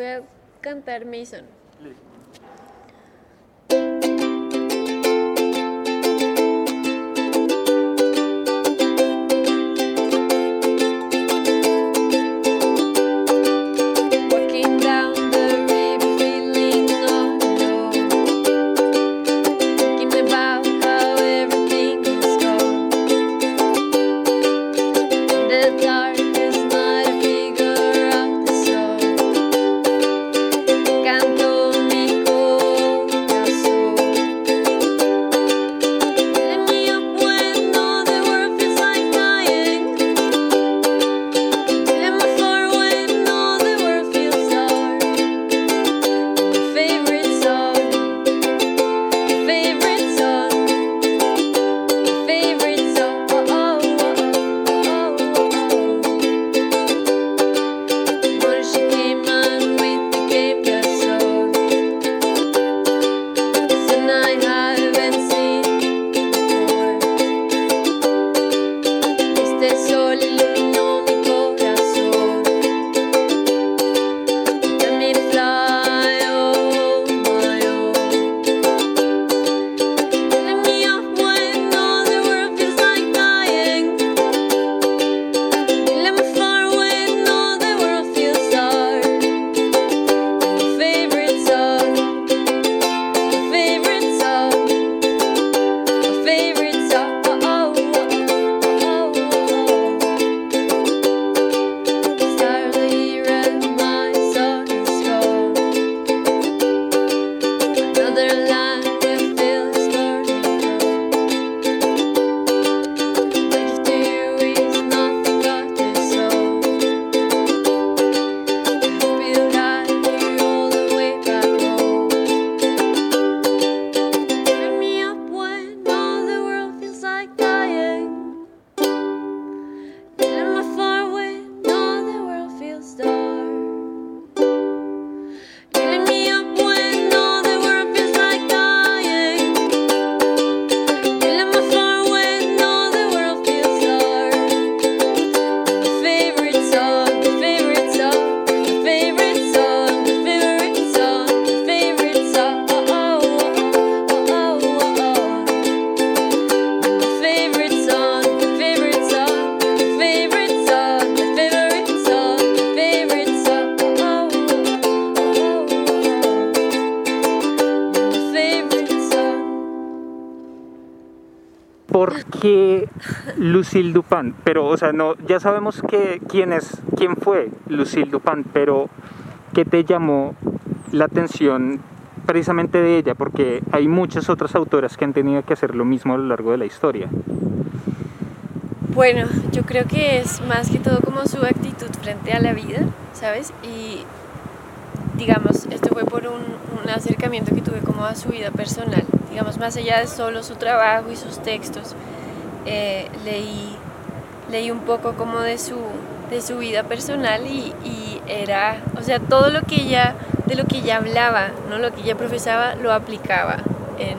Voy a cantar Mason. Lucille Dupin? Pero, o sea, no, ya sabemos que, quién es, quién fue Lucille Dupin, pero ¿qué te llamó la atención precisamente de ella? Porque hay muchas otras autoras que han tenido que hacer lo mismo a lo largo de la historia. Bueno, yo creo que es más que todo como su actitud frente a la vida, ¿sabes? Y digamos, esto fue por un, un acercamiento que tuve como a su vida personal, digamos, más allá de solo su trabajo y sus textos, eh, leí, leí un poco como de su, de su vida personal y, y era, o sea, todo lo que ella, de lo que ella hablaba, ¿no? lo que ella profesaba, lo aplicaba en,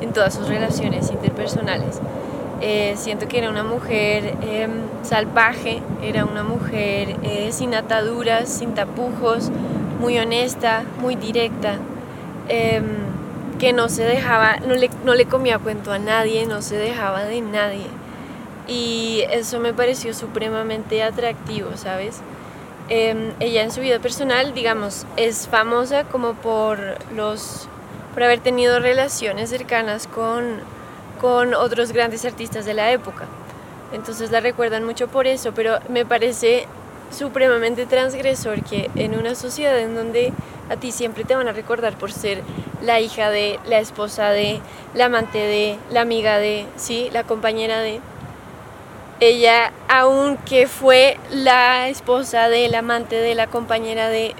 en todas sus relaciones interpersonales. Eh, siento que era una mujer eh, salvaje, era una mujer eh, sin ataduras, sin tapujos, muy honesta, muy directa, em, que no se dejaba, no le, no le comía cuento a nadie, no se dejaba de nadie. Y eso me pareció supremamente atractivo, ¿sabes? Em, ella en su vida personal, digamos, es famosa como por los por haber tenido relaciones cercanas con, con otros grandes artistas de la época. Entonces la recuerdan mucho por eso, pero me parece supremamente transgresor que en una sociedad en donde a ti siempre te van a recordar por ser la hija de, la esposa de, la amante de, la amiga de, sí, la compañera de, ella, aunque fue la esposa de, la amante de, la compañera de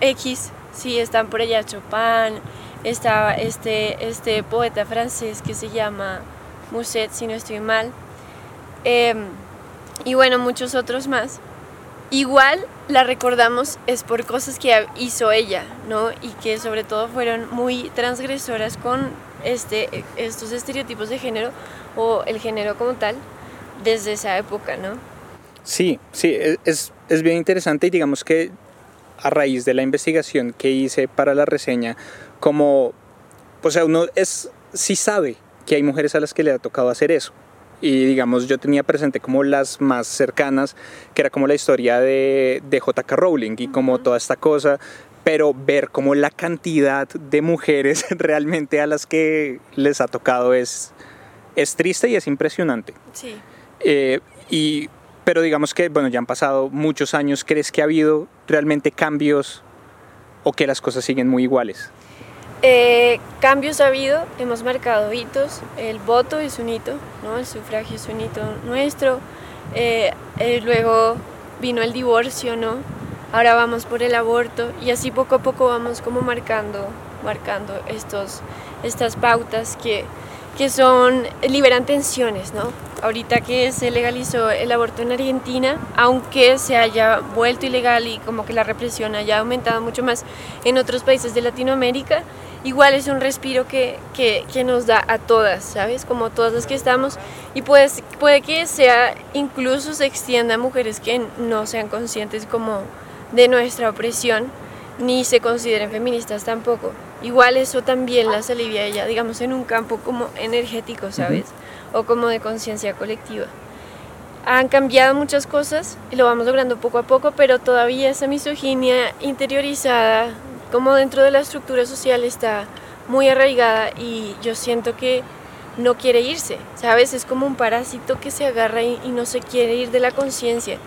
X, sí, están por allá Chopin, estaba este, este poeta francés que se llama Musset, si no estoy mal, eh, y bueno, muchos otros más. Igual la recordamos es por cosas que hizo ella, ¿no? Y que sobre todo fueron muy transgresoras con este, estos estereotipos de género o el género como tal desde esa época, ¿no? Sí, sí, es, es bien interesante y digamos que a raíz de la investigación que hice para la reseña, como, o sea, uno es, sí sabe que hay mujeres a las que le ha tocado hacer eso. Y digamos, yo tenía presente como las más cercanas, que era como la historia de, de J.K. Rowling y como toda esta cosa, pero ver como la cantidad de mujeres realmente a las que les ha tocado es, es triste y es impresionante. Sí. Eh, y, pero digamos que, bueno, ya han pasado muchos años, ¿crees que ha habido realmente cambios o que las cosas siguen muy iguales? Eh, cambios ha habido, hemos marcado hitos, el voto es un hito, ¿no? el sufragio es un hito nuestro, eh, eh, luego vino el divorcio, ¿no? ahora vamos por el aborto y así poco a poco vamos como marcando, marcando estos, estas pautas que, que son, liberan tensiones, ¿no? Ahorita que se legalizó el aborto en Argentina, aunque se haya vuelto ilegal y como que la represión haya aumentado mucho más en otros países de Latinoamérica, igual es un respiro que, que, que, nos da a todas, ¿sabes? Como todas las que estamos. Y puede, puede que sea, incluso se extienda a mujeres que no sean conscientes como de nuestra opresión, ni se consideren feministas tampoco. Igual eso también las alivia a ella, digamos, en un campo como energético, ¿sabes? O como de conciencia colectiva. Han cambiado muchas cosas y lo vamos logrando poco a poco, pero todavía esa misoginia interiorizada como dentro de la estructura social está muy arraigada y yo siento que no quiere irse, ¿sabes? Es como un parásito que se agarra y, y no se quiere ir de la conciencia.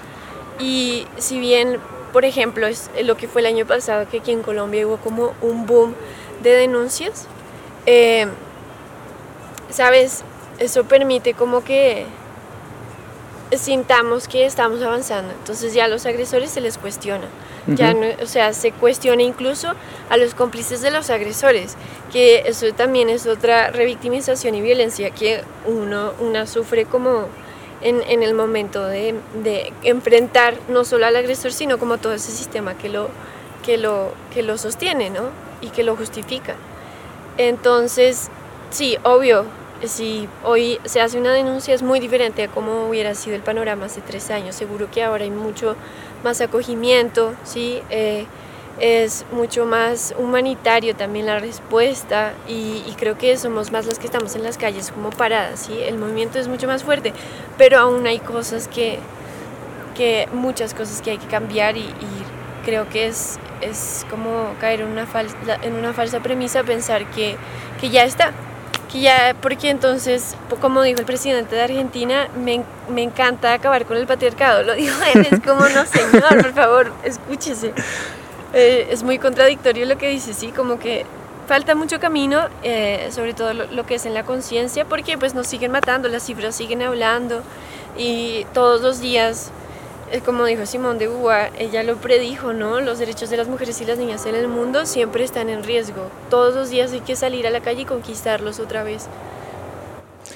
Y si bien, por ejemplo, es lo que fue el año pasado, que aquí en Colombia hubo como un boom de denuncias, eh, ¿sabes? Eso permite como que sintamos que estamos avanzando. Entonces ya a los agresores se les cuestiona. Ya no, o sea, se cuestiona incluso a los cómplices de los agresores, que eso también es otra revictimización y violencia que uno una sufre como en, en el momento de, de, enfrentar no solo al agresor, sino como todo ese sistema que lo, que lo, que lo sostiene ¿no? y que lo justifica. Entonces, sí, obvio, si hoy se hace una denuncia es muy diferente a cómo hubiera sido el panorama hace tres años. Seguro que ahora hay mucho más acogimiento, ¿sí? Eh, es mucho más humanitario también la respuesta y, y, creo que somos más las que estamos en las calles como paradas, ¿sí? El movimiento es mucho más fuerte, pero aún hay cosas que, que muchas cosas que hay que cambiar y, y creo que es, es como caer en una, falsa, en una falsa premisa pensar que, que ya está, que ya, porque entonces, como dijo el presidente de Argentina, me, me encanta acabar con el patriarcado, lo dijo él, es como, no señor, por favor, escúchese. Eh, es muy contradictorio lo que dice, sí, como que falta mucho camino, eh, sobre todo lo, lo, que es en la conciencia, porque pues nos siguen matando, las cifras siguen hablando y todos los días como dijo Simón de Beauvoir, ella lo predijo, ¿no? Los derechos de las mujeres y las niñas en el mundo siempre están en riesgo. Todos los días hay que salir a la calle y conquistarlos otra vez.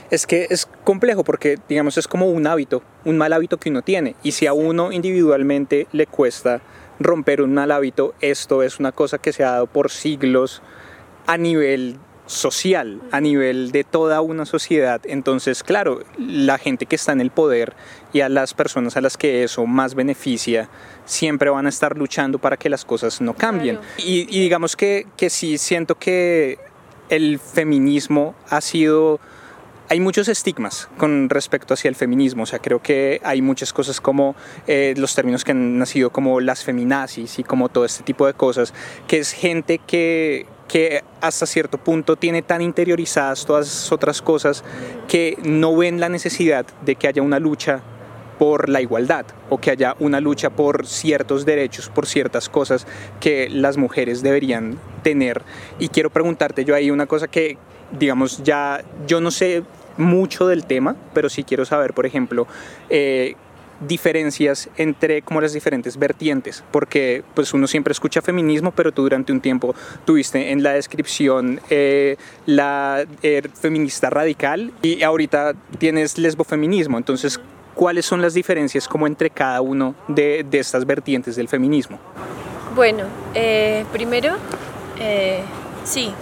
Es que es complejo porque, digamos, es como un hábito, un mal hábito que uno tiene. Y si a uno individualmente le cuesta romper un mal hábito, esto es una cosa que se ha dado por siglos a nivel social, a nivel de toda una sociedad. Entonces, claro, la gente que está en el poder y a las personas a las que eso más beneficia, siempre van a estar luchando para que las cosas no cambien. Claro. Y, y, digamos que, que sí siento que el feminismo ha sido... Hay muchos estigmas con respecto hacia el feminismo, o sea, creo que hay muchas cosas como eh, los términos que han nacido como las feminazis y como todo este tipo de cosas, que es gente que, que hasta cierto punto tiene tan interiorizadas todas esas otras cosas que no ven la necesidad de que haya una lucha por la igualdad o que haya una lucha por ciertos derechos, por ciertas cosas que las mujeres deberían tener. Y quiero preguntarte yo ahí una cosa que, digamos, ya yo no sé mucho del tema, pero sí quiero saber, por ejemplo, eh, diferencias entre como las diferentes vertientes, porque pues uno siempre escucha feminismo, pero tú durante un tiempo tuviste en la descripción eh, la eh, feminista radical y ahorita tienes lesbofeminismo, entonces ¿cuáles son las diferencias como entre cada uno de, estas vertientes del feminismo? Bueno, eh, primero, sí,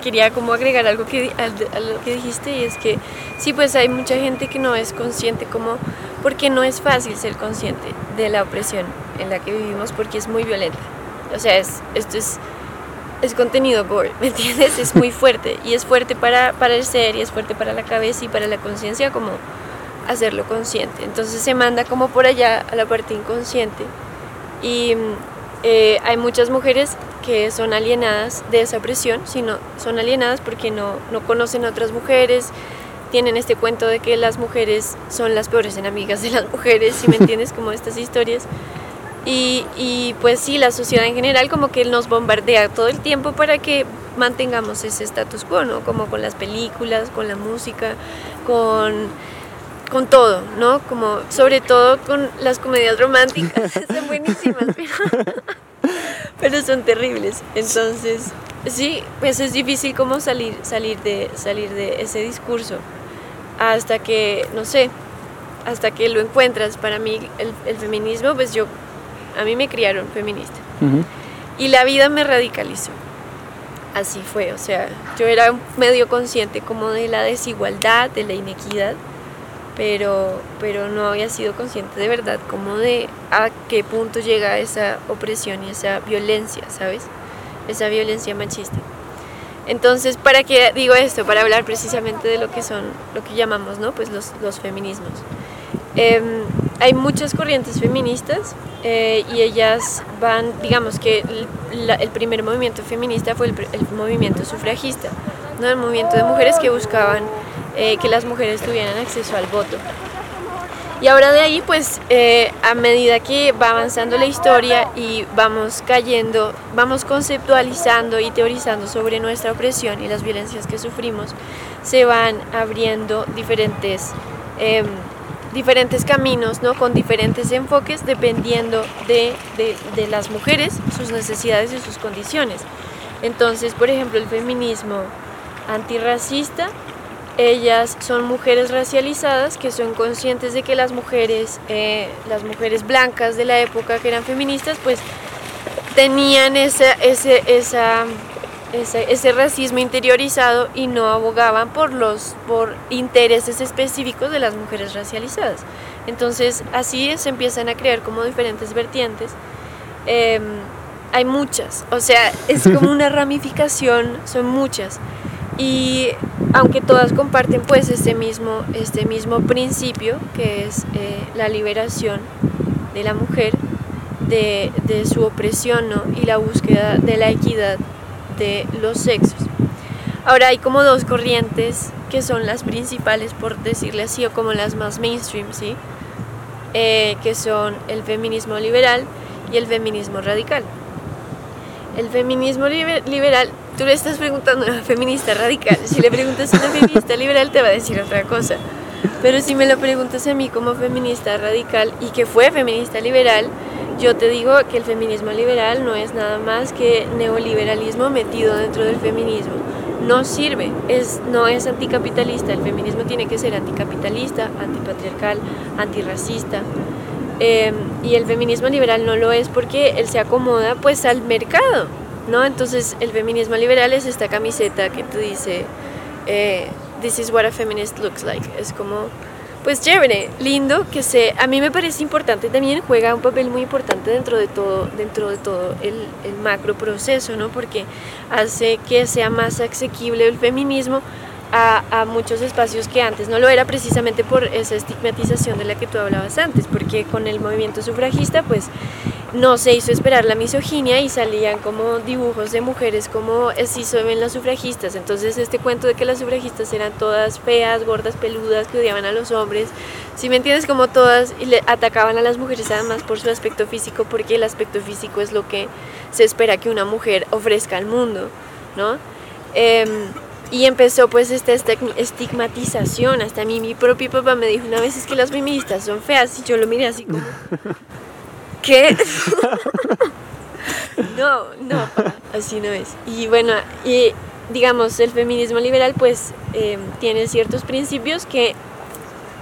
quería como agregar algo que, a, lo que dijiste y es que sí, pues hay mucha gente que no es consciente como, porque no es fácil ser consciente de la opresión en la que vivimos porque es muy violenta. O sea, es, esto es, es contenido gore, ¿me entiendes? Es muy fuerte y es fuerte para, para el ser y es fuerte para la cabeza y para la conciencia como hacerlo consciente. Entonces se manda como por allá a la parte inconsciente y eh, hay muchas mujeres que son alienadas de esa presión, sino son alienadas porque no, no conocen a otras mujeres, tienen este cuento de que las mujeres son las peores enemigas de las mujeres, si me entiendes, como estas historias. Y, y, pues sí, la sociedad en general como que nos bombardea todo el tiempo para que mantengamos ese status quo, ¿no? Como con las películas, con la música, con, con todo, ¿no? Como sobre todo con las comedias románticas, son buenísimas, pero, pero son terribles. Entonces, sí, pues es difícil como salir, salir, de, salir de ese discurso hasta que, no sé, hasta que lo encuentras. Para mí el, el feminismo, pues yo, a mí me criaron feminista. Y la vida me radicalizó. Así fue, o sea, yo era medio consciente como de la desigualdad, de la inequidad, pero, pero no había sido consciente de verdad como de a qué punto llega esa opresión y esa violencia, ¿sabes? Esa violencia machista. Entonces, ¿para qué digo esto? Para hablar precisamente de lo que son, lo que llamamos, ¿no? Pues los, los feminismos. Eh, hay muchas corrientes feministas eh, y ellas van, digamos que el, la, el primer movimiento feminista fue el, el, movimiento sufragista, ¿no? El movimiento de mujeres que buscaban eh, que las mujeres tuvieran acceso al voto. Y ahora de ahí, pues, eh, a medida que va avanzando la historia y vamos cayendo, vamos conceptualizando y teorizando sobre nuestra opresión y las violencias que sufrimos, se van abriendo diferentes, eh, diferentes caminos, ¿no? Con diferentes enfoques dependiendo de, de, de las mujeres, sus necesidades y sus condiciones. Entonces, por ejemplo, el feminismo antirracista ellas son mujeres racializadas que son conscientes de que las mujeres, eh, las mujeres blancas de la época que eran feministas, pues tenían esa, ese, esa, ese, ese, racismo interiorizado y no abogaban por los por intereses específicos de las mujeres racializadas. Entonces así se empiezan a crear como diferentes vertientes. Eh, hay muchas, o sea, es como una ramificación, son muchas y aunque todas comparten pues este mismo, este mismo principio que es eh, la liberación de la mujer de, de su opresión ¿no? y la búsqueda de la equidad de los sexos. Ahora hay como dos corrientes que son las principales, por decirle así, o como las más mainstream, ¿sí? Eh, que son el feminismo liberal y el feminismo radical. El feminismo liber liberal tú le estás preguntando a una feminista radical. Si le preguntas a una feminista liberal, te va a decir otra cosa. Pero si me lo preguntas a mí como feminista radical y que fue feminista liberal, yo te digo que el feminismo liberal no es nada más que neoliberalismo metido dentro del feminismo. No sirve, es, no es anticapitalista. El feminismo tiene que ser anticapitalista, antipatriarcal, antirracista. Eh, y el feminismo liberal no lo es porque él se acomoda pues al mercado ¿no? Entonces el feminismo liberal es esta camiseta que tú dices, eh, this is what a feminist looks like. Es como, pues chévere, lindo, que se, a mí me parece importante también, juega un papel muy importante dentro de todo, dentro de todo el, el macro proceso, ¿no? Porque hace que sea más asequible el feminismo a, a, muchos espacios que antes no lo era precisamente por esa estigmatización de la que tú hablabas antes, porque con el movimiento sufragista pues no se hizo esperar la misoginia y salían como dibujos de mujeres como así se ven las sufragistas, entonces este cuento de que las sufragistas eran todas feas, gordas, peludas, que odiaban a los hombres, si me entiendes como todas y le atacaban a las mujeres además por su aspecto físico, porque el aspecto físico es lo que se espera que una mujer ofrezca al mundo, ¿no? Eh, y empezó pues esta estigmatización. Hasta a mí mi propio papá me dijo una vez es que las feministas son feas y yo lo miré así como... ¿Qué? no, no, así no es. Y bueno, y digamos, el feminismo liberal pues eh, tiene ciertos principios que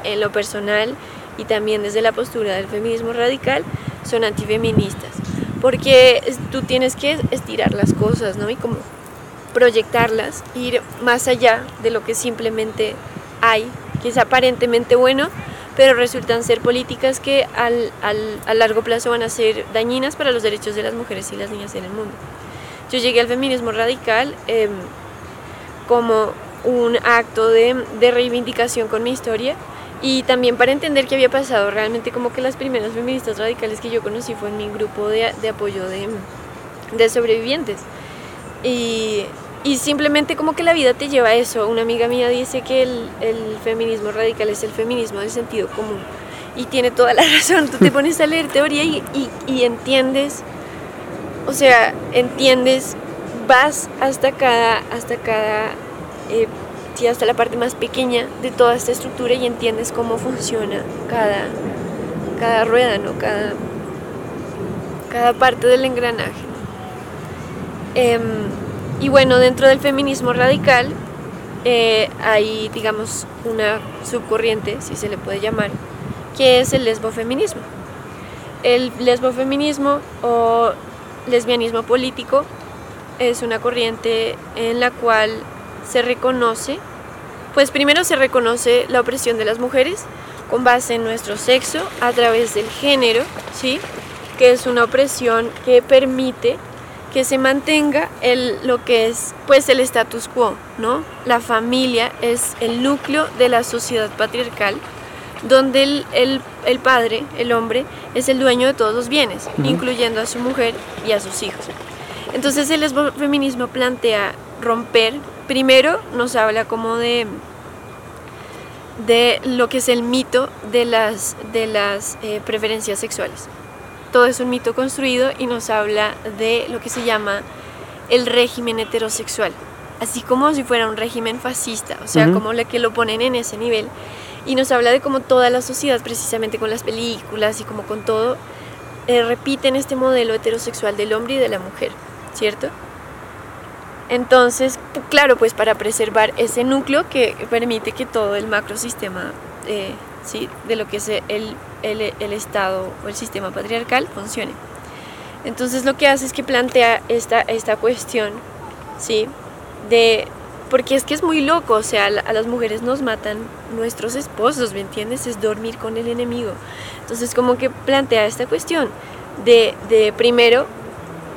en lo personal y también desde la postura del feminismo radical son antifeministas. Porque tú tienes que estirar las cosas, ¿no? Y como proyectarlas, ir más allá de lo que simplemente hay, que es aparentemente bueno, pero resultan ser políticas que al, al, a largo plazo van a ser dañinas para los derechos de las mujeres y las niñas en el mundo. Yo llegué al feminismo radical eh, como un acto de, de reivindicación con mi historia y también para entender qué había pasado. Realmente como que las primeras feministas radicales que yo conocí fue en mi grupo de, de apoyo de, de sobrevivientes. Y, y, simplemente como que la vida te lleva a eso. Una amiga mía dice que el, el, feminismo radical es el feminismo del sentido común. Y tiene toda la razón. Tú te pones a leer teoría y, y, entiendes, o sea, entiendes, vas hasta cada, hasta cada eh, sí, hasta la parte más pequeña de toda esta estructura y entiendes cómo funciona cada, cada rueda, ¿no? cada, cada parte del engranaje. Eh, y bueno, dentro del feminismo radical eh, hay, digamos, una subcorriente, si se le puede llamar, que es el lesbofeminismo. El lesbofeminismo o lesbianismo político es una corriente en la cual se reconoce, pues primero se reconoce la opresión de las mujeres con base en nuestro sexo a través del género, ¿sí? que es una opresión que permite que se mantenga el, lo que es pues el status quo, ¿no? La familia es el núcleo de la sociedad patriarcal donde el, el, el padre, el hombre, es el dueño de todos los bienes, uh -huh. incluyendo a su mujer y a sus hijos. Entonces el feminismo plantea romper primero nos habla como de, de lo que es el mito de las, de las eh, preferencias sexuales. Todo es un mito construido y nos habla de lo que se llama el régimen heterosexual, así como si fuera un régimen fascista, o sea, uh -huh. como la que lo ponen en ese nivel. Y nos habla de cómo toda la sociedad, precisamente con las películas y como con todo, eh, repiten este modelo heterosexual del hombre y de la mujer, ¿cierto? Entonces, claro, pues para preservar ese núcleo que permite que todo el macrosistema eh, ¿sí? de lo que es el, el, el, Estado o el sistema patriarcal funcione. Entonces lo que hace es que plantea esta, esta cuestión, ¿sí? De, porque es que es muy loco, o sea, a las mujeres nos matan nuestros esposos, ¿me entiendes? Es dormir con el enemigo. Entonces como que plantea esta cuestión de, de primero,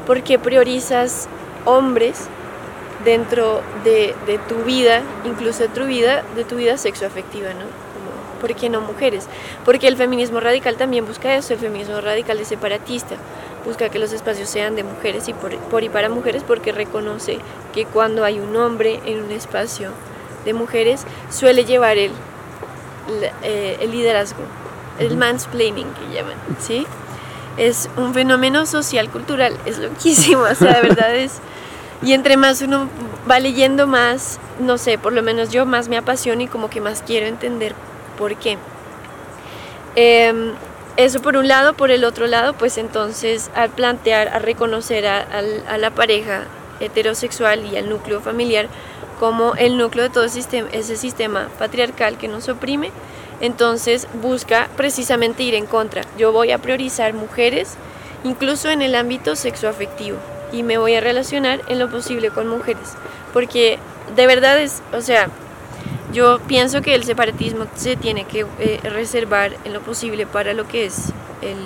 ¿por qué priorizas hombres dentro de, de, tu vida, incluso de tu vida, de tu vida sexoafectiva, ¿no? ¿Por qué no mujeres? Porque el feminismo radical también busca eso, el feminismo radical es separatista, busca que los espacios sean de mujeres y por, por y para mujeres porque reconoce que cuando hay un hombre en un espacio de mujeres suele llevar el, el, eh, el liderazgo, el mansplaining que llaman, ¿sí? Es un fenómeno social cultural, es loquísimo, o sea, de verdad es y entre más uno va leyendo más, no sé, por lo menos yo más me apasiona y como que más quiero entender por qué. Eh, eso por un lado, por el otro lado, pues entonces al plantear, a reconocer a, a, la pareja heterosexual y al núcleo familiar como el núcleo de todo ese sistema patriarcal que nos oprime, entonces busca precisamente ir en contra. Yo voy a priorizar mujeres, incluso en el ámbito sexoafectivo y me voy a relacionar en lo posible con mujeres. Porque de verdad es, o sea, yo pienso que el separatismo se tiene que eh, reservar en lo posible para lo que es el,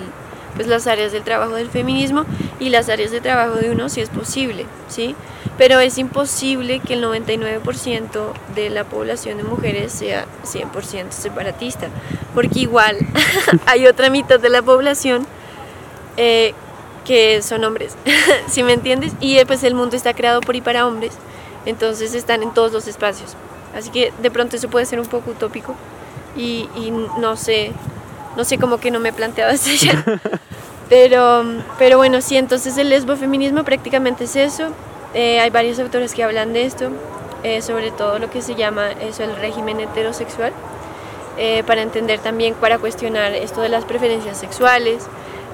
pues las áreas del trabajo del feminismo y las áreas de trabajo de uno si es posible, ¿sí? Pero es imposible que el 99% de la población de mujeres sea 100% separatista, porque igual hay otra mitad de la población eh, que son hombres, si me entiendes? Y pues el mundo está creado por y para hombres, entonces están en todos los espacios. Así que de pronto eso puede ser un poco utópico y, y no sé, no sé cómo que no me he planteado esto ya. Pero, pero bueno, sí, entonces el lesbofeminismo prácticamente es eso. Eh, hay varios autores que hablan de esto, eh, sobre todo lo que se llama eso, el régimen heterosexual, eh, para entender también, para cuestionar esto de las preferencias sexuales,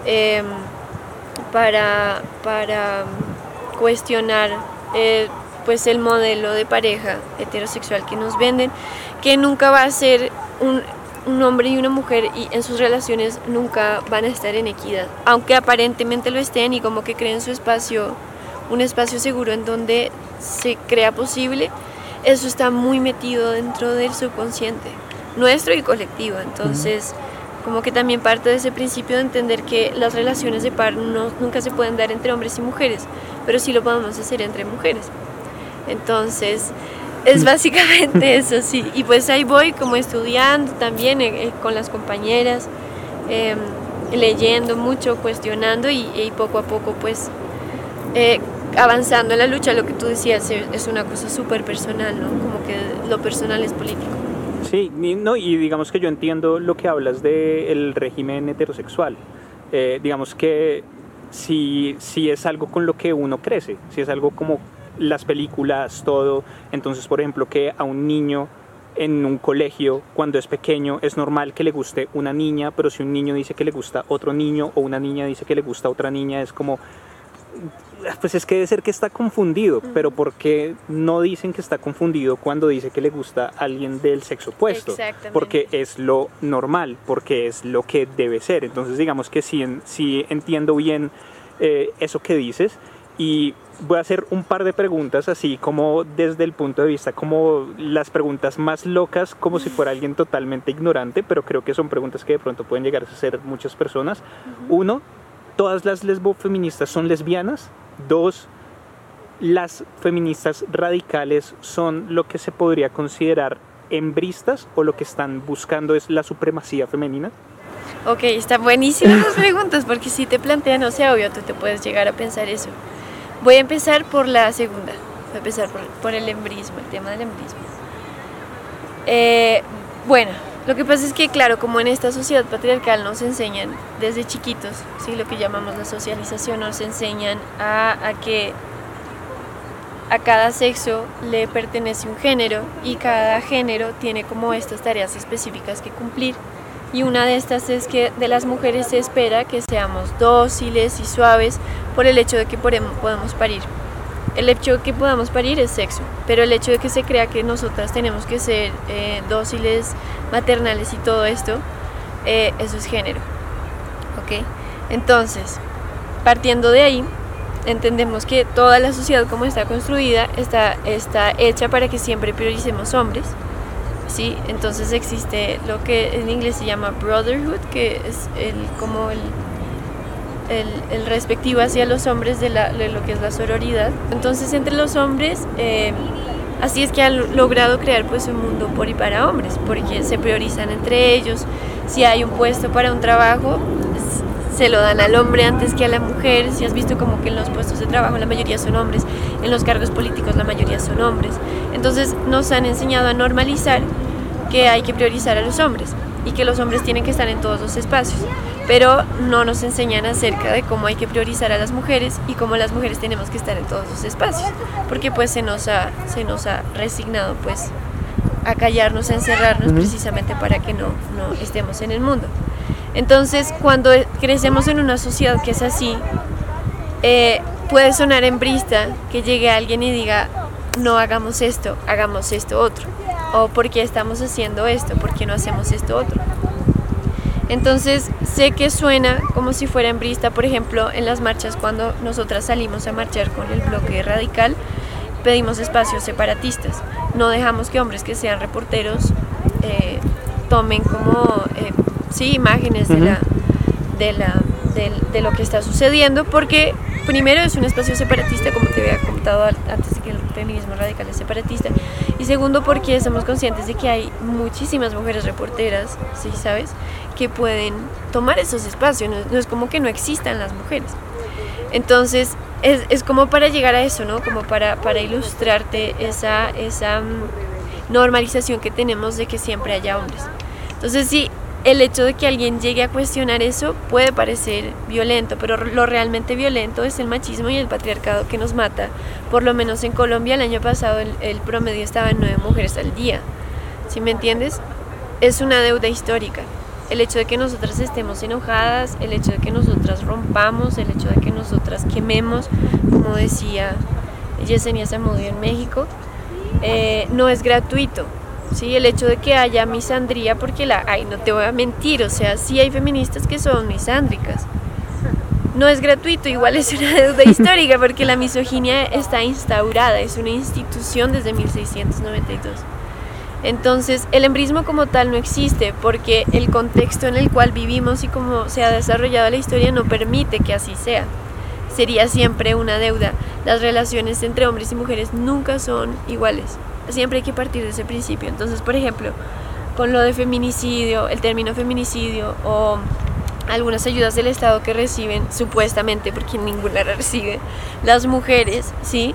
em, para, para cuestionar eh, pues el modelo de pareja heterosexual que nos venden, que nunca va a ser un, un, hombre y una mujer y en sus relaciones nunca van a estar en equidad, aunque aparentemente lo estén y como que creen su espacio, un espacio seguro en donde se crea posible, eso está muy metido dentro del subconsciente. nuestro y colectivo. Entonces, como que también parte de ese principio de entender que las relaciones de par no, nunca se pueden dar entre hombres y mujeres, pero sí lo podemos hacer entre mujeres. Entonces, es básicamente eso, sí. Y pues ahí voy como estudiando también eh, eh, con las compañeras, em, leyendo mucho, cuestionando y, poco a poco pues eh, avanzando en la lucha. Lo que tú decías es una cosa súper personal, ¿no? Como que lo personal es político. Sí, no, y digamos que yo entiendo lo que hablas del régimen heterosexual. digamos que si, si es algo con lo que uno crece, si es algo como las películas, todo. Entonces, por ejemplo, que a un niño en un colegio, cuando es pequeño, es normal que le guste una niña, pero si un niño dice que le gusta otro niño o una niña dice que le gusta otra niña, es como, pues es que debe ser que está confundido, pero ¿por qué no dicen que está confundido cuando dice que le gusta a alguien del sexo opuesto? Porque es lo normal, porque es lo que debe ser. Entonces digamos que sí, sí entiendo bien eh, eso que dices y voy a hacer un par de preguntas así como desde el punto de vista como las preguntas más locas como si fuera alguien totalmente ignorante pero creo que son preguntas que de pronto pueden llegar a ser muchas personas. Uno todas las lesbofeministas son lesbianas dos las feministas radicales son lo que se podría considerar hembristas o lo que están buscando es la supremacía femenina Ok, están buenísimas las preguntas porque si te plantean, o sea, obvio, tú te puedes llegar a pensar eso. Voy a empezar por la segunda, voy a empezar por, el embrismo, el tema del embrismo. Eh, bueno, lo que pasa es que, claro, como en esta sociedad patriarcal nos enseñan desde chiquitos, ¿sí? lo que llamamos la socialización, nos enseñan a, a que a cada sexo le pertenece un género y cada género tiene como estas tareas específicas que cumplir y una de estas es que de las mujeres se espera que seamos dóciles y suaves por el hecho de que podemos parir. El hecho de que podamos parir es sexo, pero el hecho de que se crea que nosotras tenemos que ser eh, dóciles, maternales y todo esto, eh, eso es género. ¿Ok? Entonces, partiendo de ahí, entendemos que toda la sociedad como está construida está, está hecha para que siempre prioricemos hombres ¿sí? Entonces existe lo que en inglés se llama brotherhood, que es el, como el, el, respectivo hacia los hombres de, lo que es la sororidad. Entonces entre los hombres, eh, así es que han logrado crear pues un mundo por y para hombres, porque se priorizan entre ellos. Si hay un puesto para un trabajo, se lo dan al hombre antes que a la mujer. Si has visto como que en los puestos de trabajo la mayoría son hombres, en los cargos políticos la mayoría son hombres. Entonces nos han enseñado a normalizar que hay que priorizar a los hombres y que los hombres tienen que estar en todos los espacios, pero no nos enseñan acerca de cómo hay que priorizar a las mujeres y cómo las mujeres tenemos que estar en todos los espacios, porque pues se nos ha, se nos ha resignado pues a callarnos, a encerrarnos precisamente para que no, no estemos en el mundo. Entonces, cuando crecemos en una sociedad que es así, eh, puede sonar en brista que llegue alguien y diga, no hagamos esto, hagamos esto otro o por qué estamos haciendo esto, por qué no hacemos esto otro. Entonces sé que suena como si fuera en brista, por ejemplo, en las marchas cuando nosotras salimos a marchar con el bloque radical, pedimos espacios separatistas. No dejamos que hombres que sean reporteros eh, tomen como eh, sí, imágenes de, la, de, la, de, lo que está sucediendo, porque primero es un espacio separatista, como te había comentado antes de que el feminismo radical es separatista, y segundo porque somos conscientes de que hay muchísimas mujeres reporteras, ¿sí sabes? Que pueden tomar esos espacios, no, es como que no existan las mujeres. Entonces, es, es, como para llegar a eso, ¿no? Como para, para ilustrarte esa, esa mm, normalización que tenemos de que siempre haya hombres. Entonces, sí, el hecho de que alguien llegue a cuestionar eso puede parecer violento, pero lo realmente violento es el machismo y el patriarcado que nos mata. Por lo menos en Colombia el año pasado el, promedio estaba en nueve mujeres al día. ¿Sí me entiendes? Es una deuda histórica. El hecho de que nosotras estemos enojadas, el hecho de que nosotras rompamos, el hecho de que nosotras quememos, como decía Yesenia Zamudio en México, eh, no es gratuito ¿sí? El hecho de que haya misandría, porque la hay, no te voy a mentir, o sea, sí hay feministas que son misándricas. No es gratuito, igual es una deuda histórica, porque la misoginia está instaurada, es una institución desde 1692. Entonces, el embrismo como tal no existe porque el contexto en el cual vivimos y cómo se ha desarrollado la historia no permite que así sea. Sería siempre una deuda. Las relaciones entre hombres y mujeres nunca son iguales. Siempre hay que partir de ese principio. Entonces, por ejemplo, con lo de feminicidio, el término feminicidio o algunas ayudas del Estado que reciben, supuestamente, porque ninguna recibe, las mujeres, ¿sí?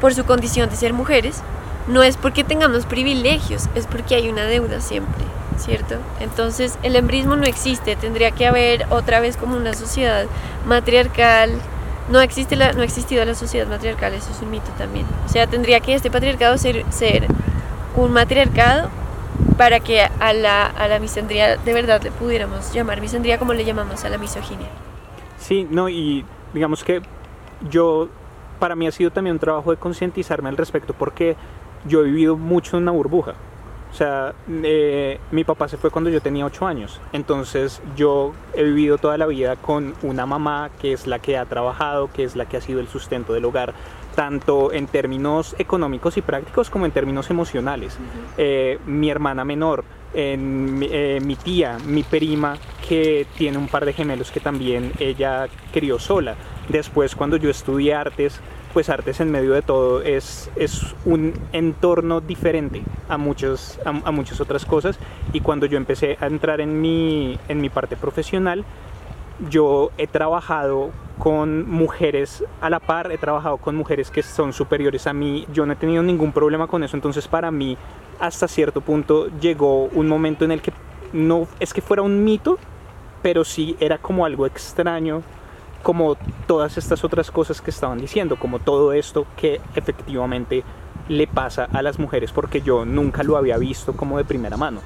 Por su condición de ser mujeres, no es porque tengamos privilegios, es porque hay una deuda siempre, ¿cierto? Entonces el embrismo no existe, tendría que haber otra vez como una sociedad matriarcal. No, existe la, no ha existido la sociedad matriarcal, eso es un mito también. O sea, tendría que este patriarcado ser, ser un matriarcado para que a la, a la misandría de verdad le pudiéramos llamar misandría como le llamamos a la misoginia. Sí, no, y digamos que yo, para mí ha sido también un trabajo de concientizarme al respecto porque yo he vivido mucho en una burbuja. O sea, eh, mi papá se fue cuando yo tenía 8 años. Entonces yo he vivido toda la vida con una mamá que es la que ha trabajado, que es la que ha sido el sustento del hogar, tanto en términos económicos y prácticos como en términos emocionales. Eh, mi hermana menor, en, eh, mi tía, mi prima, que tiene un par de gemelos que también ella crió sola. Después, cuando yo estudié artes, pues artes en medio de todo es, es un entorno diferente a, muchos, a, muchas otras cosas. Y cuando yo empecé a entrar en mi, en mi parte profesional, yo he trabajado con mujeres a la par, he trabajado con mujeres que son superiores a mí, yo no he tenido ningún problema con eso, entonces para mí hasta cierto punto llegó un momento en el que no es que fuera un mito, pero sí era como algo extraño como todas estas otras cosas que estaban diciendo, como todo esto que efectivamente le pasa a las mujeres porque yo nunca lo había visto como de primera mano.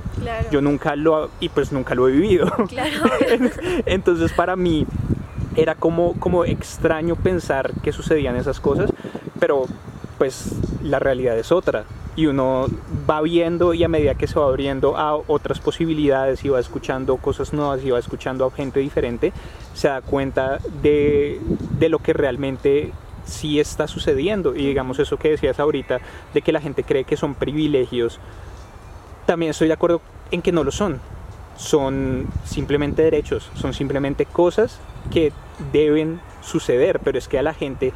Yo nunca lo y pues nunca lo he vivido. Entonces para mí era como como extraño pensar que sucedían esas cosas, pero pues la realidad es otra y uno va viendo y a medida que se va abriendo a otras posibilidades y va escuchando cosas nuevas y va escuchando a gente diferente, se da cuenta de, de lo que realmente sí está sucediendo. Y digamos eso que decías ahorita, de que la gente cree que son privilegios, también estoy de acuerdo en que no lo son. Son simplemente derechos, son simplemente cosas que deben suceder, pero es que a la gente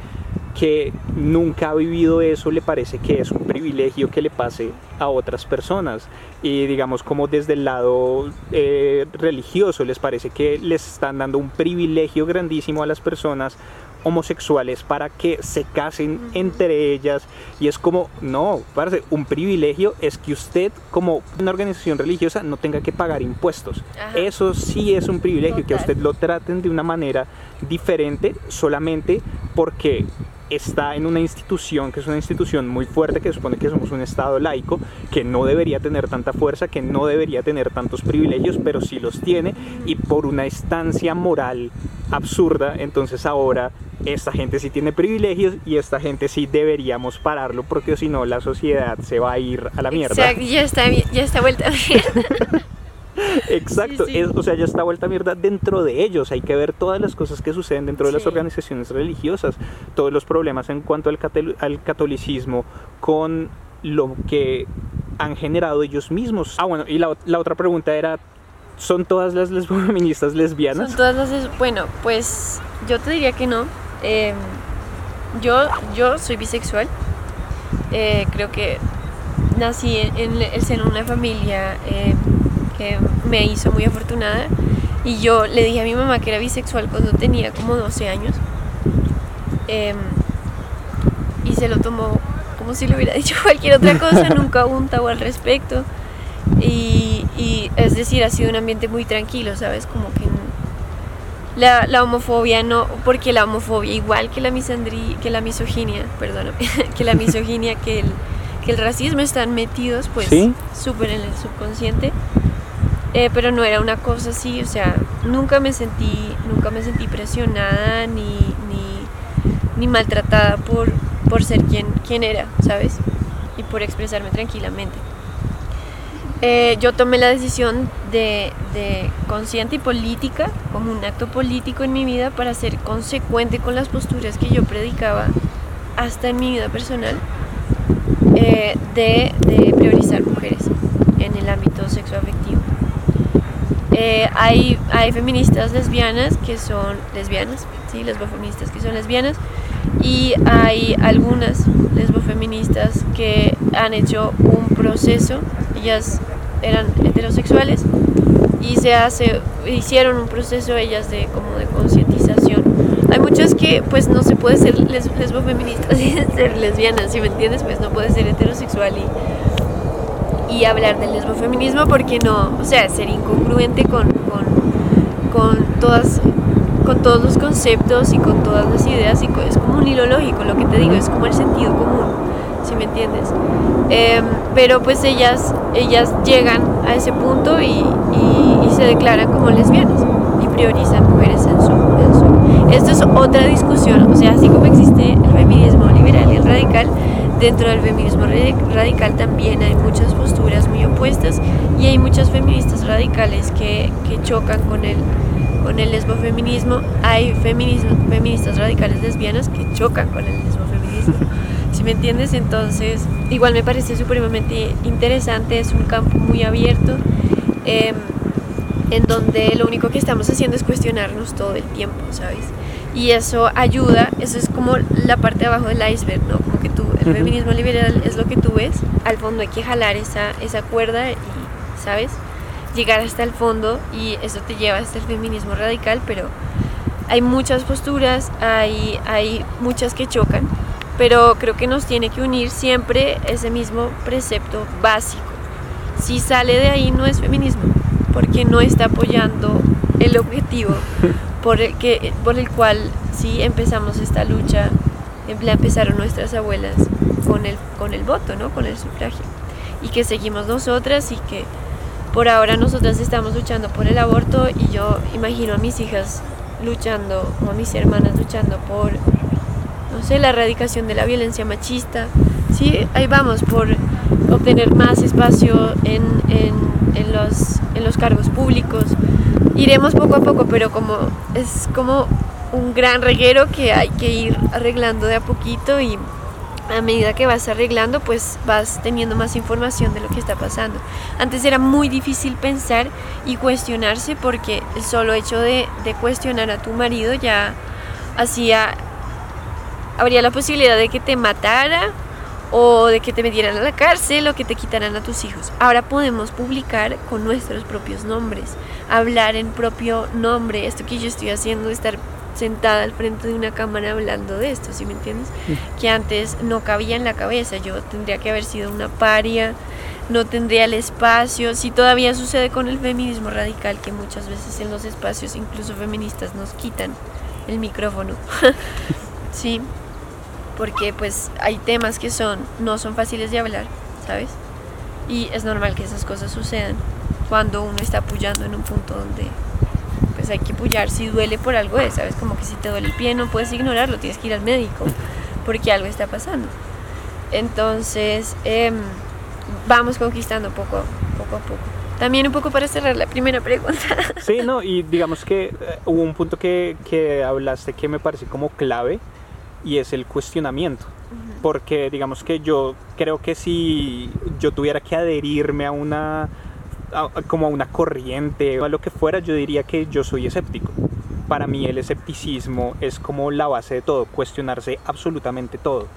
que nunca ha vivido eso le parece que es un privilegio que le pase a otras personas. Y digamos como desde el lado eh, religioso les parece que les están dando un privilegio grandísimo a las personas homosexuales para que se casen entre ellas. Y es como no parece un privilegio es que usted como una organización religiosa no tenga que pagar impuestos. Eso sí es un privilegio que a usted lo traten de una manera diferente solamente porque está en una institución que es una institución muy fuerte, que supone que somos un Estado laico, que no debería tener tanta fuerza, que no debería tener tantos privilegios, pero sí los tiene, y por una estancia moral absurda, entonces ahora esta gente sí tiene privilegios y esta gente sí deberíamos pararlo, porque si no la sociedad se va a ir a la mierda. Exacto, ya está, ya está vuelta a Exacto, o sea, ya está vuelta mierda dentro de ellos. Hay que ver todas las cosas que suceden dentro de las organizaciones religiosas, todos los problemas en cuanto al, al catolicismo con lo que han generado ellos mismos. Ah, bueno, y la, la otra pregunta era, ¿son todas las feministas lesbianas? Son todas las, bueno, pues yo te diría que no. Em, yo, yo soy bisexual. Eh, creo que nací en, el seno de una familia eh, me hizo muy afortunada. Y yo le dije a mi mamá que era bisexual cuando tenía como 12 años. Em, y se lo tomó como si le hubiera dicho cualquier otra cosa, nunca un tabú al respecto. Y, y, es decir, ha sido un ambiente muy tranquilo, ¿sabes? Como que la, la homofobia no, porque la homofobia, igual que la misandría, que la misoginia, perdón, que la misoginia, que el, que el racismo están metidos pues súper en el subconsciente. Eh, pero no era una cosa así, o sea, nunca me sentí, nunca me sentí presionada ni, ni, maltratada por, por ser quien, quien era, ¿sabes? Y por expresarme tranquilamente. Eh, yo tomé la decisión de, de, consciente y política, como un acto político en mi vida, para ser consecuente con las posturas que yo predicaba hasta en mi vida personal, eh, de, de priorizar mujeres en el ámbito sexoafectivo. Eh, hay, hay feministas lesbianas que son lesbianas, ¿sí? lesbofeministas que son lesbianas, y hay algunas lesbofeministas que han hecho un proceso, ellas eran heterosexuales y se hace, hicieron un proceso ellas de como de concientización. Hay muchas que pues no se puede ser les, lesbofeministas y ser lesbianas, si me entiendes, pues no puede ser heterosexual y, y hablar del lesbofeminismo porque no, o sea, ser incongruente con, con, con todas con todos los conceptos y con todas las ideas y es como un hilo lógico, lo que te digo, es como el sentido común, si me entiendes. Em, pero pues ellas, ellas llegan a ese punto y, y, se declaran como lesbianas y priorizan mujeres en su, en su... Esto es otra discusión, o sea, así como existe el feminismo liberal y el radical, dentro del feminismo radical también hay muchas posturas muy opuestas y hay muchas feministas radicales que, que chocan con el con el lesbofeminismo, hay feministas radicales lesbianas que chocan con el lesbofeminismo. si me entiendes? Entonces, igual me parece supremamente interesante, es un campo muy abierto, em, en donde lo único que estamos haciendo es cuestionarnos todo el tiempo, ¿sabes? Y eso ayuda, eso es como la parte de abajo del iceberg, ¿no? Como que tú, el feminismo liberal es lo que tú ves, al fondo hay que jalar esa, esa cuerda y, ¿sabes? llegar hasta el fondo y eso te lleva hasta el feminismo radical, pero hay muchas posturas, hay, hay muchas que chocan, pero creo que nos tiene que unir siempre ese mismo precepto básico. Si sale de ahí no es feminismo, porque no está apoyando el objetivo por el, que, por el cual sí empezamos esta lucha, la empezaron nuestras abuelas con el, con el voto, ¿no? con el sufragio, y que seguimos nosotras y que por ahora nosotras estamos luchando por el aborto y yo imagino a mis hijas luchando o a mis hermanas luchando por, no sé, la erradicación de la violencia machista. Sí, ahí vamos, por obtener más espacio en, en, los, en los cargos públicos. Iremos poco a poco, pero como es como un gran reguero que hay que ir arreglando de a poquito y a medida que vas arreglando, pues vas teniendo más información de lo que está pasando. Antes era muy difícil pensar y cuestionarse porque el solo hecho de, cuestionar a tu marido ya hacía, habría la posibilidad de que te matara o de que te metieran a la cárcel o que te quitaran a tus hijos. Ahora podemos publicar con nuestros propios nombres, hablar en propio nombre, esto que yo estoy haciendo, estar sentada al frente de una cámara hablando de esto, ¿sí me entiendes? Que antes no cabía en la cabeza, yo tendría que haber sido una paria, no tendría el espacio, si todavía sucede con el feminismo radical, que muchas veces en los espacios, incluso feministas, nos quitan el micrófono, ¿sí? Porque pues hay temas que son, no son fáciles de hablar, ¿sabes? Y es normal que esas cosas sucedan cuando uno está apoyando en un punto donde pues hay que pullar si duele por algo de, ¿sabes? Como que si te duele el pie no puedes ignorarlo, tienes que ir al médico porque algo está pasando. Entonces, em, vamos conquistando poco, poco a poco. También un poco para cerrar la primera pregunta. Sí, no, y digamos que eh, hubo un punto que, que hablaste que me parece como clave y es el cuestionamiento. Porque digamos que yo creo que si yo tuviera que adherirme a una como a una corriente o a lo que fuera, yo diría que yo soy escéptico. Para mí el escepticismo es como la base de todo, cuestionarse absolutamente todo.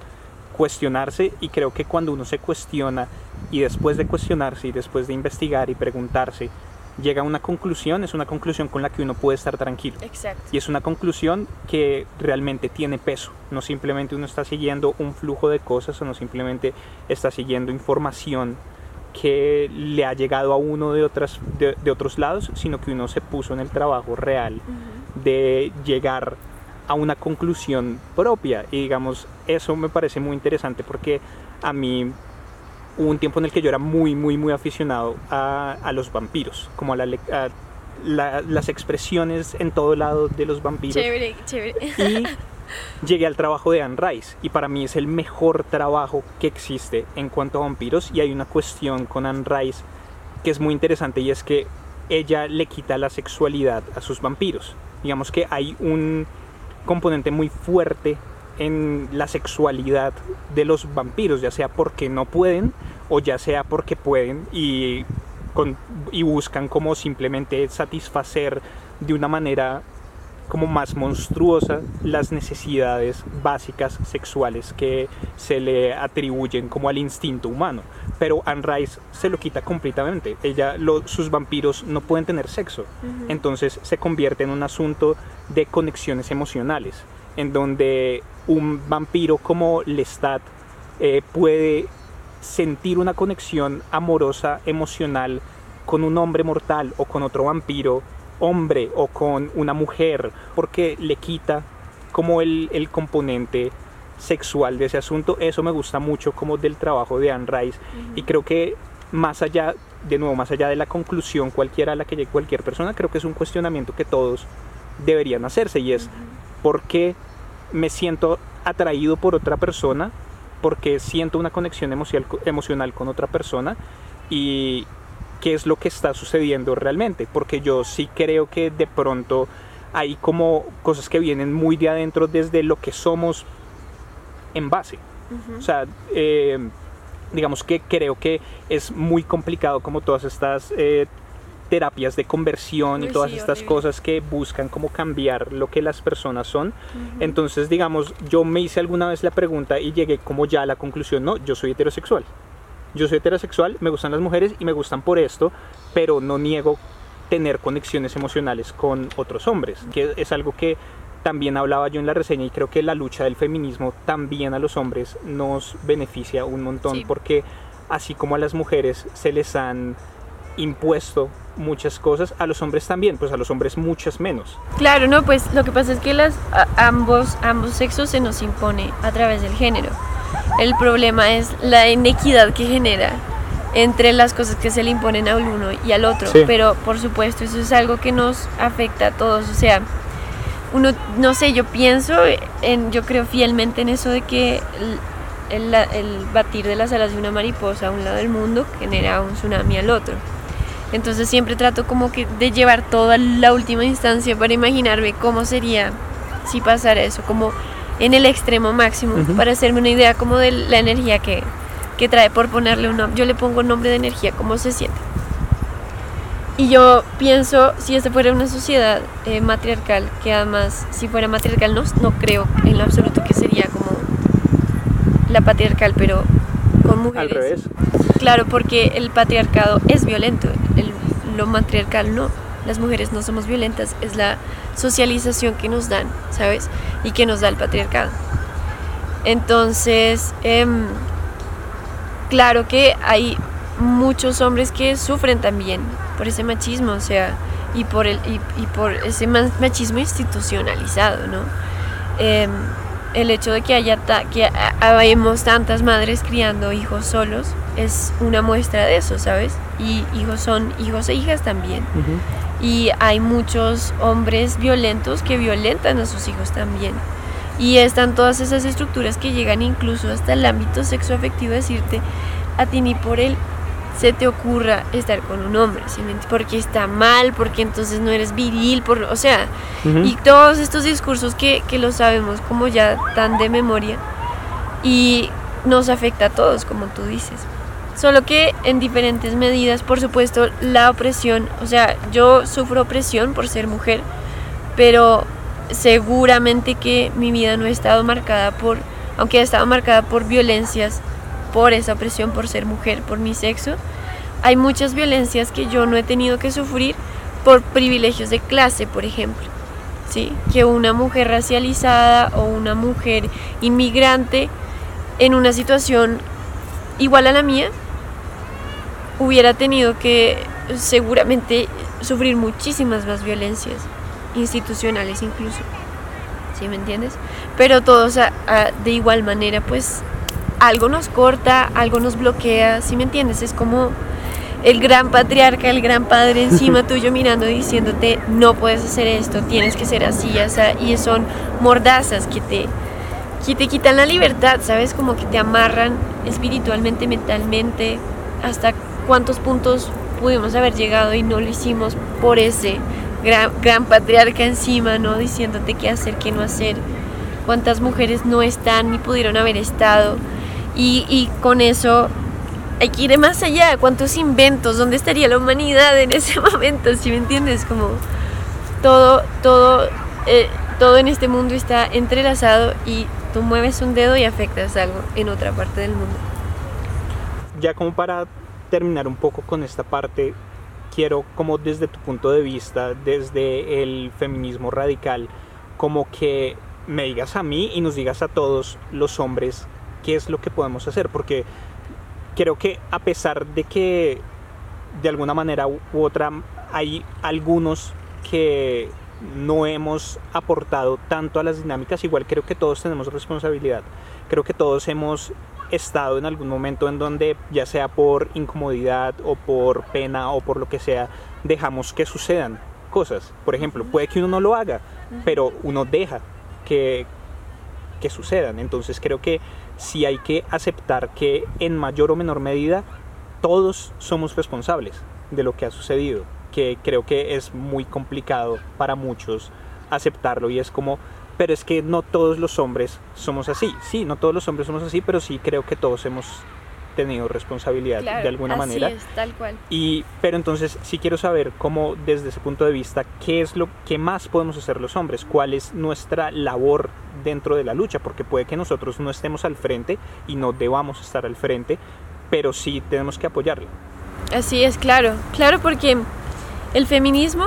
Cuestionarse y creo que cuando uno se cuestiona y después de cuestionarse y después de investigar y preguntarse, llega a una conclusión, es una conclusión con la que uno puede estar tranquilo. Exacto. Y es una conclusión que realmente tiene peso. No simplemente uno está siguiendo un flujo de cosas o no simplemente está siguiendo información que le ha llegado a uno de, otras, de, otros lados, sino que uno se puso en el trabajo real de llegar a una conclusión propia. Y digamos, eso me parece muy interesante porque a mí hubo un tiempo en el que yo era muy, muy, muy aficionado a, a los vampiros, como a, la, las expresiones en todo lado de los vampiros. Chévere, chévere. Y llegué al trabajo de Anne Rice y para mí es el mejor trabajo que existe en cuanto a vampiros y hay una cuestión con Anne Rice que es muy interesante y es que ella le quita la sexualidad a sus vampiros. Digamos que hay un componente muy fuerte en la sexualidad de los vampiros, ya sea porque no pueden o ya sea porque pueden y con, y buscan como simplemente satisfacer de una manera como más monstruosa las necesidades básicas sexuales que se le atribuyen como al instinto humano. Pero Anne Rice se lo quita completamente. Ella, sus vampiros no pueden tener sexo. Entonces se convierte en un asunto de conexiones emocionales, en donde un vampiro como Lestat eh, puede sentir una conexión amorosa, emocional, con un hombre mortal o con otro vampiro hombre o con una mujer, porque le quita como el, el componente sexual de ese asunto. Eso me gusta mucho como del trabajo de Anne Rice y creo que más allá, de nuevo, más allá de la conclusión cualquiera a la que llegue cualquier persona, creo que es un cuestionamiento que todos deberían hacerse y es ¿por qué me siento atraído por otra persona? porque siento una conexión emocional, emocional con otra persona? Y, qué es lo que está sucediendo realmente, porque yo sí creo que de pronto hay como cosas que vienen muy de adentro desde lo que somos en base. O sea, eh, digamos que creo que es muy complicado como todas estas eh, terapias de conversión y todas estas cosas que buscan como cambiar lo que las personas son. Entonces, digamos, yo me hice alguna vez la pregunta y llegué como ya a la conclusión, no, yo soy heterosexual. Yo soy heterosexual, me gustan las mujeres y me gustan por esto, pero no niego tener conexiones emocionales con otros hombres, que es algo que también hablaba yo en la reseña y creo que la lucha del feminismo también a los hombres nos beneficia un montón porque así como a las mujeres se les han impuesto muchas cosas, a los hombres también, pues a los hombres muchas menos. Claro, no, pues lo que pasa es que las, ambos, ambos sexos se nos impone a través del género. El problema es la inequidad que genera entre las cosas que se le imponen a uno y al otro. Pero por supuesto, eso es algo que nos afecta a todos. O sea, uno, no sé, yo pienso, en, yo creo fielmente en eso de que el, el, batir de las alas de una mariposa a un lado del mundo genera un tsunami al otro. Entonces siempre trato como que de llevar toda la última instancia para imaginarme cómo sería si pasara eso, como en el extremo máximo para hacerme una idea como de la energía que, que trae por ponerle un nombre. Yo le pongo nombre de energía, cómo se siente. Y yo pienso, si esta fuera una sociedad eh, matriarcal, que además, si fuera matriarcal, no, no creo en lo absoluto que sería como la patriarcal, pero con mujeres. Al revés. Claro, porque el patriarcado es violento, el, lo matriarcal no las mujeres no somos violentas, es la socialización que nos dan, ¿sabes? Y que nos da el patriarcado. Entonces, em, claro que hay muchos hombres que sufren también por ese machismo, o sea, y por, el, y, por ese machismo institucionalizado, ¿no? Em, el hecho de que haya que hayamos tantas madres criando hijos solos es una muestra de eso, ¿sabes? Y hijos son hijos e hijas también y hay muchos hombres violentos que violentan a sus hijos también. Y están todas esas estructuras que llegan incluso hasta el ámbito sexoafectivo a decirte, a ti ni por él se te ocurra estar con un hombre, porque está mal, porque entonces no eres viril, por, o sea, y todos estos discursos que, que lo sabemos como ya tan de memoria y nos afecta a todos, como tú dices. Solo que en diferentes medidas, por supuesto, la opresión, o sea, yo sufro opresión por ser mujer, pero seguramente que mi vida no ha estado marcada por, aunque ha estado marcada por violencias, por esa opresión por ser mujer, por mi sexo, hay muchas violencias que yo no he tenido que sufrir por privilegios de clase, por ejemplo. ¿Sí? Que una mujer racializada o una mujer inmigrante en una situación igual a la mía hubiera tenido que seguramente sufrir muchísimas más violencias, institucionales incluso. ¿Sí me entiendes? Pero todos de igual manera, pues algo nos corta, algo nos bloquea, ¿sí me entiendes? Es como el gran patriarca, el gran padre encima tuyo mirando diciéndote, no puedes hacer esto, tienes que ser así, y son mordazas que te, que te quitan la libertad, ¿sabes? Como que te amarran espiritualmente, mentalmente, hasta cuántos puntos pudimos haber llegado y no lo hicimos por ese gran, gran patriarca encima, ¿no? Diciéndote qué hacer, qué no hacer. Cuántas mujeres no están ni pudieron haber estado. Y, con eso hay que ir más allá. ¿Cuántos inventos? ¿Dónde estaría la humanidad en ese momento? Si me entiendes, como todo, todo, eh, todo en este mundo está entrelazado y tú mueves un dedo y afectas algo en otra parte del mundo. Ya como para terminar un poco con esta parte, quiero como desde tu punto de vista, desde el feminismo radical, como que me digas a mí y nos digas a todos los hombres qué es lo que podemos hacer, porque creo que a pesar de que de alguna manera u otra hay algunos que no hemos aportado tanto a las dinámicas, igual creo que todos tenemos responsabilidad. Creo que todos hemos estado en algún momento en donde, ya sea por incomodidad o por pena o por lo que sea, dejamos que sucedan cosas. Por ejemplo, puede que uno no lo haga, pero uno deja que, que sucedan. Entonces creo que sí hay que aceptar que en mayor o menor medida todos somos responsables de lo que ha sucedido, que creo que es muy complicado para muchos aceptarlo y es como, pero es que no todos los hombres somos así, sí, no todos los hombres somos así, pero sí creo que todos hemos tenido responsabilidad de alguna así manera. Es, tal cual. Y, pero entonces sí quiero saber cómo desde ese punto de vista, qué es lo que más podemos hacer los hombres, cuál es nuestra labor dentro de la lucha, porque puede que nosotros no estemos al frente y no debamos estar al frente, pero sí tenemos que apoyarla. Así es, claro, claro porque el feminismo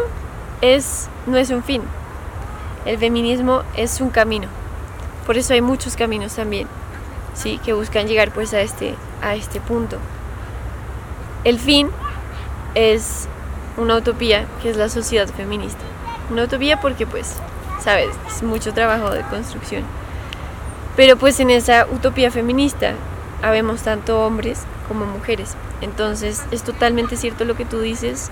es, no es un fin, el feminismo es un camino, por eso hay muchos caminos también, sí, que buscan llegar pues a este, a este punto. El fin es una utopía que es la sociedad feminista, una utopía porque pues, sabes, es mucho trabajo de construcción, pero pues en esa utopía feminista habemos tanto hombres como mujeres. Entonces es totalmente cierto lo que tú dices,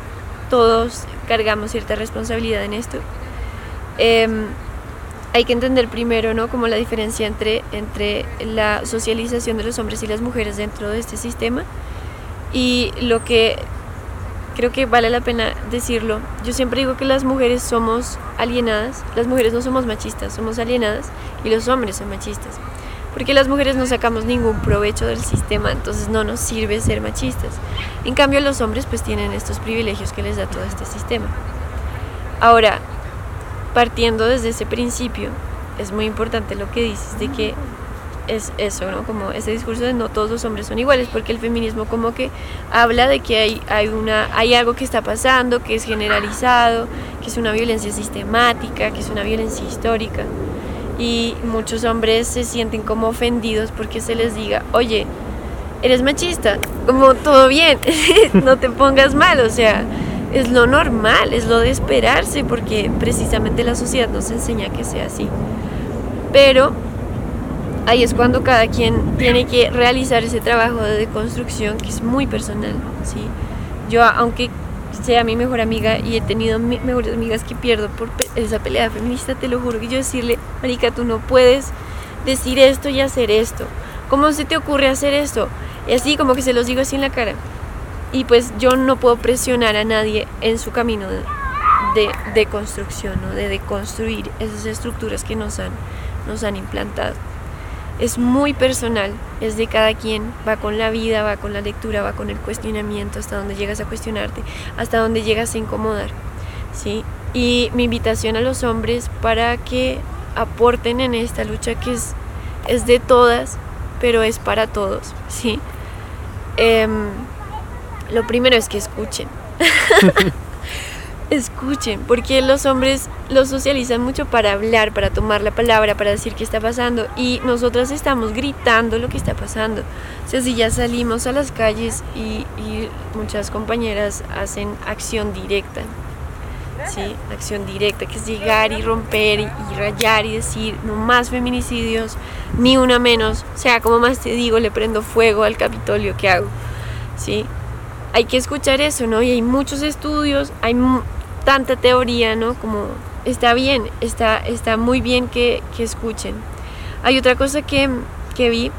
todos cargamos cierta responsabilidad en esto. Eh, hay que entender primero, ¿no? Como la diferencia entre, entre la socialización de los hombres y las mujeres dentro de este sistema y lo que creo que vale la pena decirlo. Yo siempre digo que las mujeres somos alienadas, las mujeres no somos machistas, somos alienadas y los hombres son machistas porque las mujeres no sacamos ningún provecho del sistema, entonces no nos sirve ser machistas. En cambio los hombres pues tienen estos privilegios que les da todo este sistema. Ahora, partiendo desde ese principio, es muy importante lo que dices de que es eso, ¿no? Como ese discurso de no todos los hombres son iguales, porque el feminismo como que habla de que hay, hay, una, hay algo que está pasando, que es generalizado, que es una violencia sistemática, que es una violencia histórica y muchos hombres se sienten como ofendidos porque se les diga, oye, eres machista, como todo bien, no te pongas mal, o sea, es lo normal, es lo de esperarse porque precisamente la sociedad nos enseña que sea así. Pero ahí es cuando cada quien tiene que realizar ese trabajo de deconstrucción que es muy personal, ¿sí? Yo, aunque sea mi mejor amiga y he tenido mejores amigas que pierdo por esa pelea feminista, te lo juro que yo decirle, Marica, tú no puedes decir esto y hacer esto. ¿Cómo se te ocurre hacer esto? Y así como que se los digo así en la cara. Y pues yo no puedo presionar a nadie en su camino de, de, construcción, ¿no? de deconstruir esas estructuras que nos han, nos han implantado es muy personal, es de cada quien, va con la vida, va con la lectura, va con el cuestionamiento, hasta donde llegas a cuestionarte, hasta donde llegas a incomodar, ¿sí? Y mi invitación a los hombres para que aporten en esta lucha que es, es de todas, pero es para todos, ¿sí? Em, lo primero es que escuchen. escuchen, porque los hombres los socializan mucho para hablar, para tomar la palabra, para decir qué está pasando y nosotras estamos gritando lo que está pasando. O sea, si ya salimos a las calles y, y muchas compañeras hacen acción directa, ¿sí? Acción directa, que es llegar y romper y, y rayar y decir no más feminicidios, ni una menos, o sea, como más te digo, le prendo fuego al Capitolio que hago, ¿sí? Hay que escuchar eso, ¿no? Y hay muchos estudios, hay tanta teoría, ¿no? Como está bien, está, está muy bien que, que escuchen. Hay otra cosa que, que vi,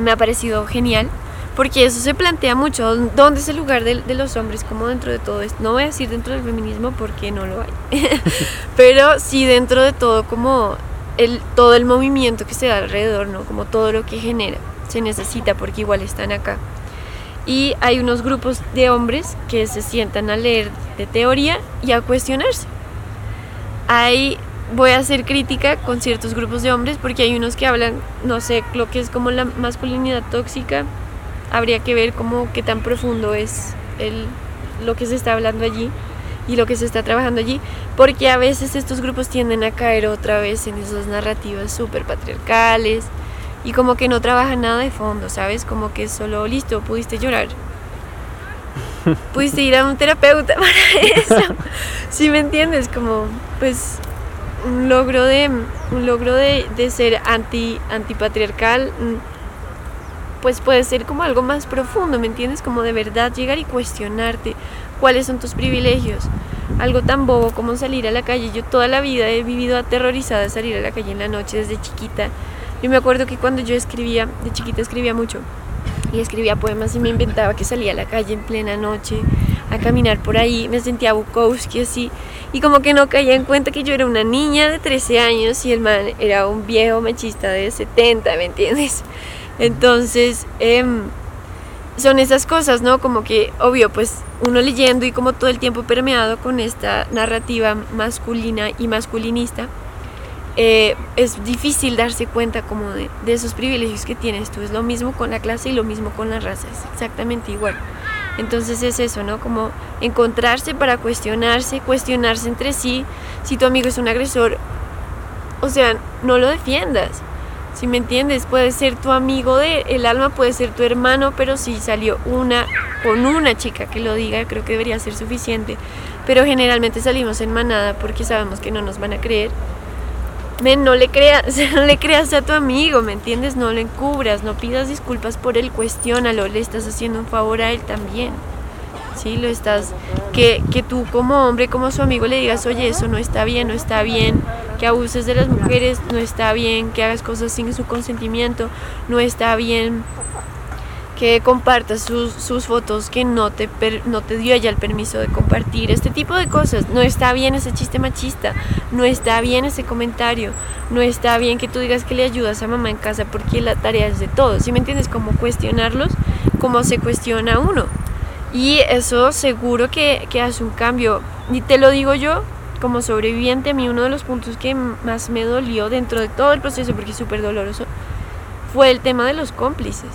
me ha parecido genial, porque eso se plantea mucho, ¿dónde es el lugar de, de, los hombres? Como dentro de todo esto, no voy a decir dentro del feminismo porque no lo hay, pero sí dentro de todo, como el, todo el movimiento que se da alrededor, ¿no? Como todo lo que genera, se necesita porque igual están acá. Y hay unos grupos de hombres que se sientan a leer de teoría y a cuestionarse. Hay, voy a hacer crítica con ciertos grupos de hombres porque hay unos que hablan, no sé, lo que es como la masculinidad tóxica, habría que ver cómo qué tan profundo es el, lo que se está hablando allí y lo que se está trabajando allí, porque a veces estos grupos tienden a caer otra vez en esas narrativas súper patriarcales y como que no trabajan nada de fondo, ¿sabes? Como que solo, listo, pudiste llorar. Pudiste ir a un terapeuta para eso. ¿Sí me entiendes? Como, pues, un logro de, un logro de, de ser anti, antipatriarcal, mm, pues puede ser como algo más profundo, ¿me entiendes? Como de verdad llegar y cuestionarte cuáles son tus privilegios. Algo tan bobo como salir a la calle. Yo toda la vida he vivido aterrorizada de salir a la calle en la noche desde chiquita. Yo me acuerdo que cuando yo escribía, de chiquita escribía mucho, y escribía poemas y me inventaba que salía a la calle en plena noche a caminar por ahí, me sentía Bukowski así, y como que no caía en cuenta que yo era una niña de 13 años y el man era un viejo machista de 70, ¿me entiendes? Entonces, eh, son esas cosas, ¿no? Como que, obvio, pues uno leyendo y como todo el tiempo permeado con esta narrativa masculina y masculinista, eh, es difícil darse cuenta como de, de, esos privilegios que tienes tú. Es lo mismo con la clase y lo mismo con la raza, es exactamente igual. Entonces es eso, ¿no? Como encontrarse para cuestionarse, cuestionarse entre sí. Si tu amigo es un agresor, o sea, no lo defiendas si me entiendes, puede ser tu amigo de el alma, puede ser tu hermano, pero si salió una con una chica que lo diga, creo que debería ser suficiente. Pero generalmente salimos en manada porque sabemos que no nos van a creer. No le creas, no le creas a tu amigo, ¿me entiendes? No lo encubras, no pidas disculpas por él, cuestiónalo, le estás haciendo un favor a él también. ¿Sí? Lo estás que, que tú como hombre, como su amigo le digas, "Oye, eso no está bien, no está bien." que abuses de las mujeres, no está bien que hagas cosas sin su consentimiento, no está bien que compartas sus, fotos que no te, no te dio ella el permiso de compartir, este tipo de cosas. No está bien ese chiste machista, no está bien ese comentario, no está bien que tú digas que le ayudas a mamá en casa porque la tarea es de todos. ¿Sí me entiendes? Como cuestionarlos, como se cuestiona uno. Y eso seguro que, que hace un cambio. Y te lo digo yo, como sobreviviente, a mí uno de los puntos que más me dolió dentro de todo el proceso, porque es súper doloroso, fue el tema de los cómplices.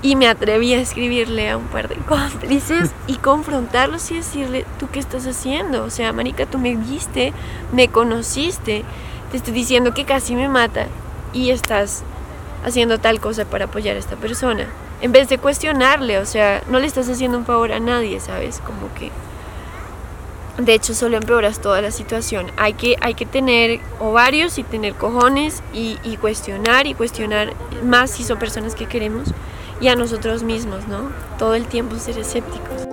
Y me atreví a escribirle a un par de cómplices y confrontarlos y decirle, ¿tú qué estás haciendo? O sea, Marica, tú me viste, me conociste, te estoy diciendo que casi me mata y estás haciendo tal cosa para apoyar a esta persona. En vez de cuestionarle, o sea, no le estás haciendo un favor a nadie, ¿sabes? Como que de hecho solo empeoras toda la situación. Hay que, hay que tener ovarios y tener cojones y, y, cuestionar y cuestionar más si son personas que queremos y a nosotros mismos, ¿no? Todo el tiempo ser escépticos.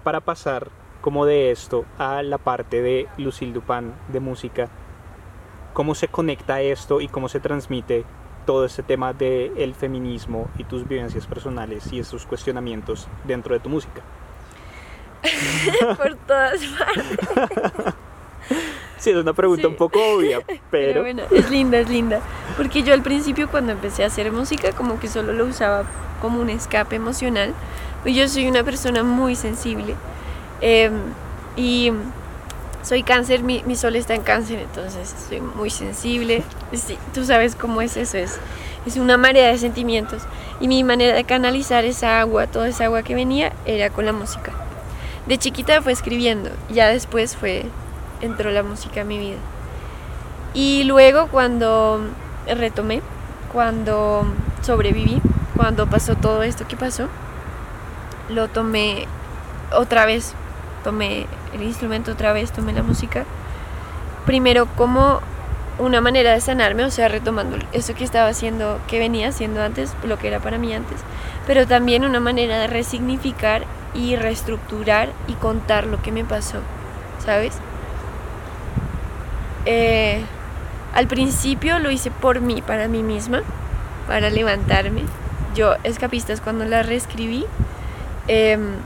Para pasar como de esto a la parte de Lucille Dupin de música, ¿cómo se conecta esto y cómo se transmite todo este tema del feminismo y tus vivencias personales y esos cuestionamientos dentro de tu música? Por todas partes. Sí, es una pregunta un poco obvia, pero... bueno, es linda, es linda. Porque yo al principio cuando empecé a hacer música como que solo lo usaba como un escape emocional. Yo soy una persona muy sensible. Em, y soy cáncer, mi, mi, sol está en cáncer, entonces soy muy sensible. Sí, tú sabes cómo es eso, es, es una marea de sentimientos. Y mi manera de canalizar esa agua, toda esa agua que venía, era con la música. De chiquita fue escribiendo, ya después fue entró la música en mi vida. Y luego cuando retomé, cuando sobreviví, cuando pasó todo esto que pasó, lo tomé otra vez, tomé el instrumento otra vez, tomé la música. Primero como una manera de sanarme, o sea, retomando eso que estaba haciendo, que venía haciendo antes, lo que era para mí antes, pero también una manera de resignificar y reestructurar y contar lo que me pasó, ¿sabes? Eh, al principio lo hice por mí, para mí misma, para levantarme. Yo, Escapistas, cuando la reescribí, em,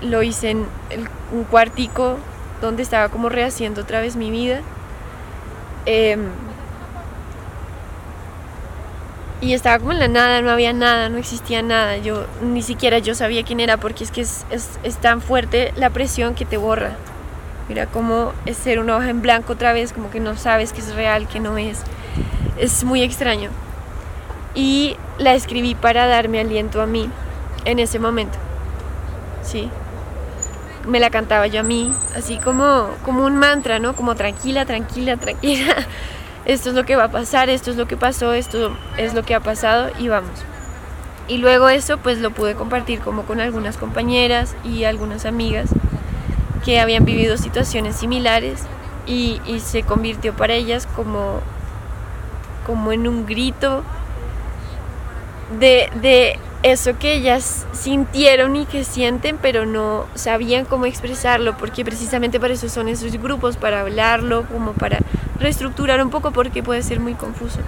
lo hice en un cuartico donde estaba como rehaciendo otra vez mi vida. Em, y estaba como en la nada, no había nada, no existía nada. Yo ni siquiera yo sabía quién era porque es que es, es tan fuerte la presión que te borra. Mira cómo es ser una hoja en blanco otra vez, como que no sabes que es real, que no es. Es muy extraño. Y la escribí para darme aliento a mí en ese momento. Sí. Me la cantaba yo a mí, así como, como un mantra, ¿no? Como tranquila, tranquila, tranquila. Esto es lo que va a pasar, esto es lo que pasó, esto es lo que ha pasado y vamos. Y luego eso pues lo pude compartir como con algunas compañeras y algunas amigas que habían vivido situaciones similares y, se convirtió para ellas como, como en un grito de, de eso que ellas sintieron y que sienten, pero no sabían cómo expresarlo, porque precisamente para eso son esos grupos, para hablarlo, como para reestructurar un poco, porque puede ser muy confuso.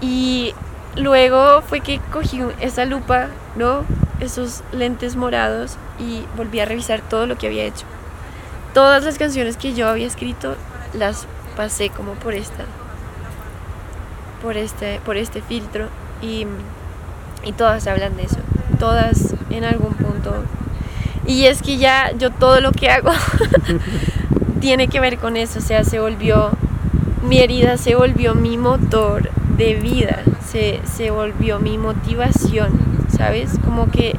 Y luego fue que cogí esa lupa, ¿no? Esos lentes morados y volví a revisar todo lo que había hecho. Todas las canciones que yo había escrito las pasé como por esta por este por este filtro y, y todas hablan de eso. Todas en algún punto. Y es que ya yo todo lo que hago tiene que ver con eso, o sea, se volvió mi herida se volvió mi motor de vida, se, se volvió mi motivación, ¿sabes? Como que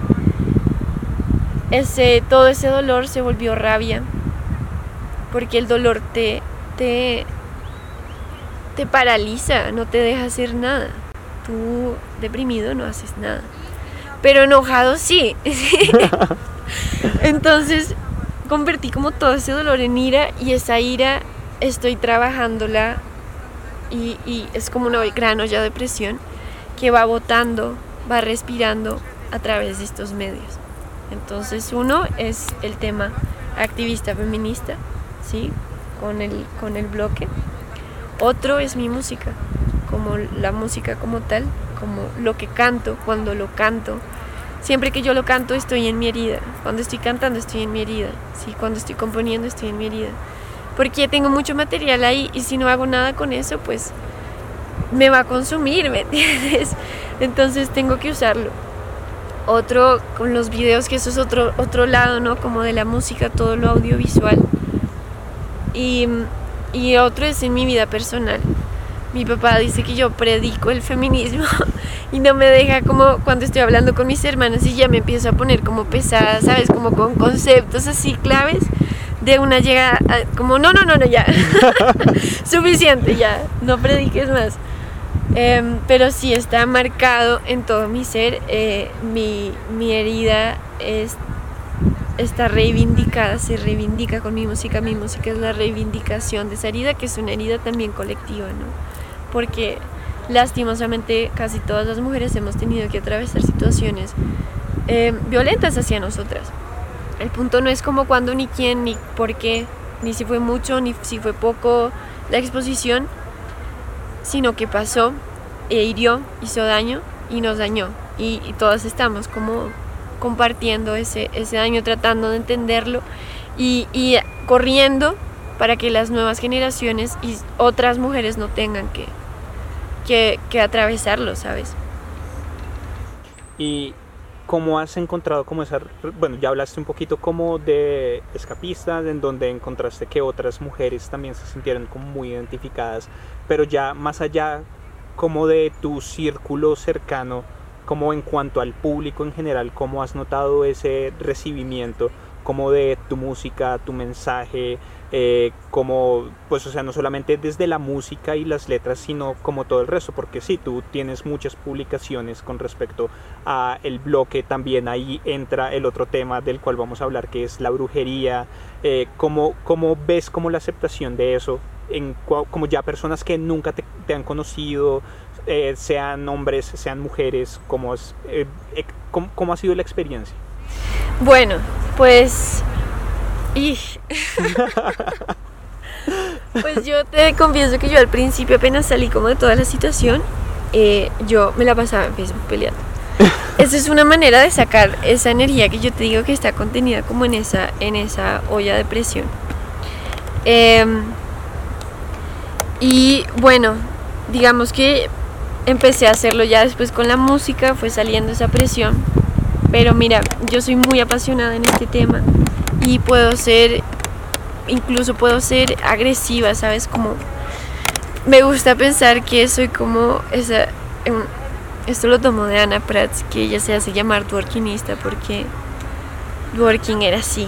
ese, todo ese dolor se volvió rabia, porque el dolor te, te, te paraliza, no te deja hacer nada. Tú deprimido no haces nada, pero enojado sí. Entonces convertí como todo ese dolor en ira y esa ira estoy trabajándola y, y es como una gran olla de presión que va botando, va respirando a través de estos medios. Entonces uno es el tema activista feminista, ¿sí? Con el, con el bloque. Otro es mi música, como la música como tal, como lo que canto, cuando lo canto. Siempre que yo lo canto estoy en mi herida. Cuando estoy cantando estoy en mi herida. ¿sí? Cuando estoy componiendo estoy en mi herida. Porque tengo mucho material ahí y si no hago nada con eso, pues me va a consumir, ¿me entiendes? Entonces tengo que usarlo. Otro con los videos, que eso es otro, otro lado, ¿no? Como de la música, todo lo audiovisual. Y, y otro es en mi vida personal. Mi papá dice que yo predico el feminismo y no me deja como cuando estoy hablando con mis hermanas y ya me empiezo a poner como pesada, ¿sabes? Como con conceptos así claves de una llega como no, no, no, no, ya. Suficiente, ya, no prediques más. Em, pero sí está marcado en todo mi ser. Eh, mi, mi, herida es, está reivindicada, se reivindica con mi música. Mi música es la reivindicación de esa herida, que es una herida también colectiva, ¿no? Porque lastimosamente casi todas las mujeres hemos tenido que atravesar situaciones eh, violentas hacia nosotras. El punto no es como cuándo, ni quién, ni por qué, ni si fue mucho, ni si fue poco la exposición, sino que pasó e hirió, hizo daño y nos dañó. Y, todas estamos como compartiendo ese, ese daño, tratando de entenderlo y, y corriendo para que las nuevas generaciones y otras mujeres no tengan que, que, que atravesarlo, ¿sabes? Y ¿Cómo has encontrado como esa, bueno, ya hablaste un poquito como de escapistas, en donde encontraste que otras mujeres también se sintieron como muy identificadas, pero ya más allá como de tu círculo cercano, como en cuanto al público en general, ¿cómo has notado ese recibimiento como de tu música, tu mensaje, eh, como, pues, o sea, no solamente desde la música y las letras, sino como todo el resto, porque sí, tú tienes muchas publicaciones con respecto a el bloque, también ahí entra el otro tema del cual vamos a hablar, que es la brujería, eh, ¿cómo, ves como la aceptación de eso, en, como ya personas que nunca te, han conocido, eh, sean hombres, sean mujeres, ¿cómo, es, cómo ha sido la experiencia? Bueno, pues... pues yo te confieso que yo al principio apenas salí como de toda la situación, eh, yo me la pasaba en Facebook peleando. Esa es una manera de sacar esa energía que yo te digo que está contenida como en esa, en esa olla de presión. Em, y bueno, digamos que empecé a hacerlo ya después con la música, fue saliendo esa presión pero mira, yo soy muy apasionada en este tema y puedo ser, incluso puedo ser agresiva, ¿sabes? Como me gusta pensar que soy como esa... Esto lo tomo de Ana Prats, que ella se hace llamar dworkinista porque Dworkin era así.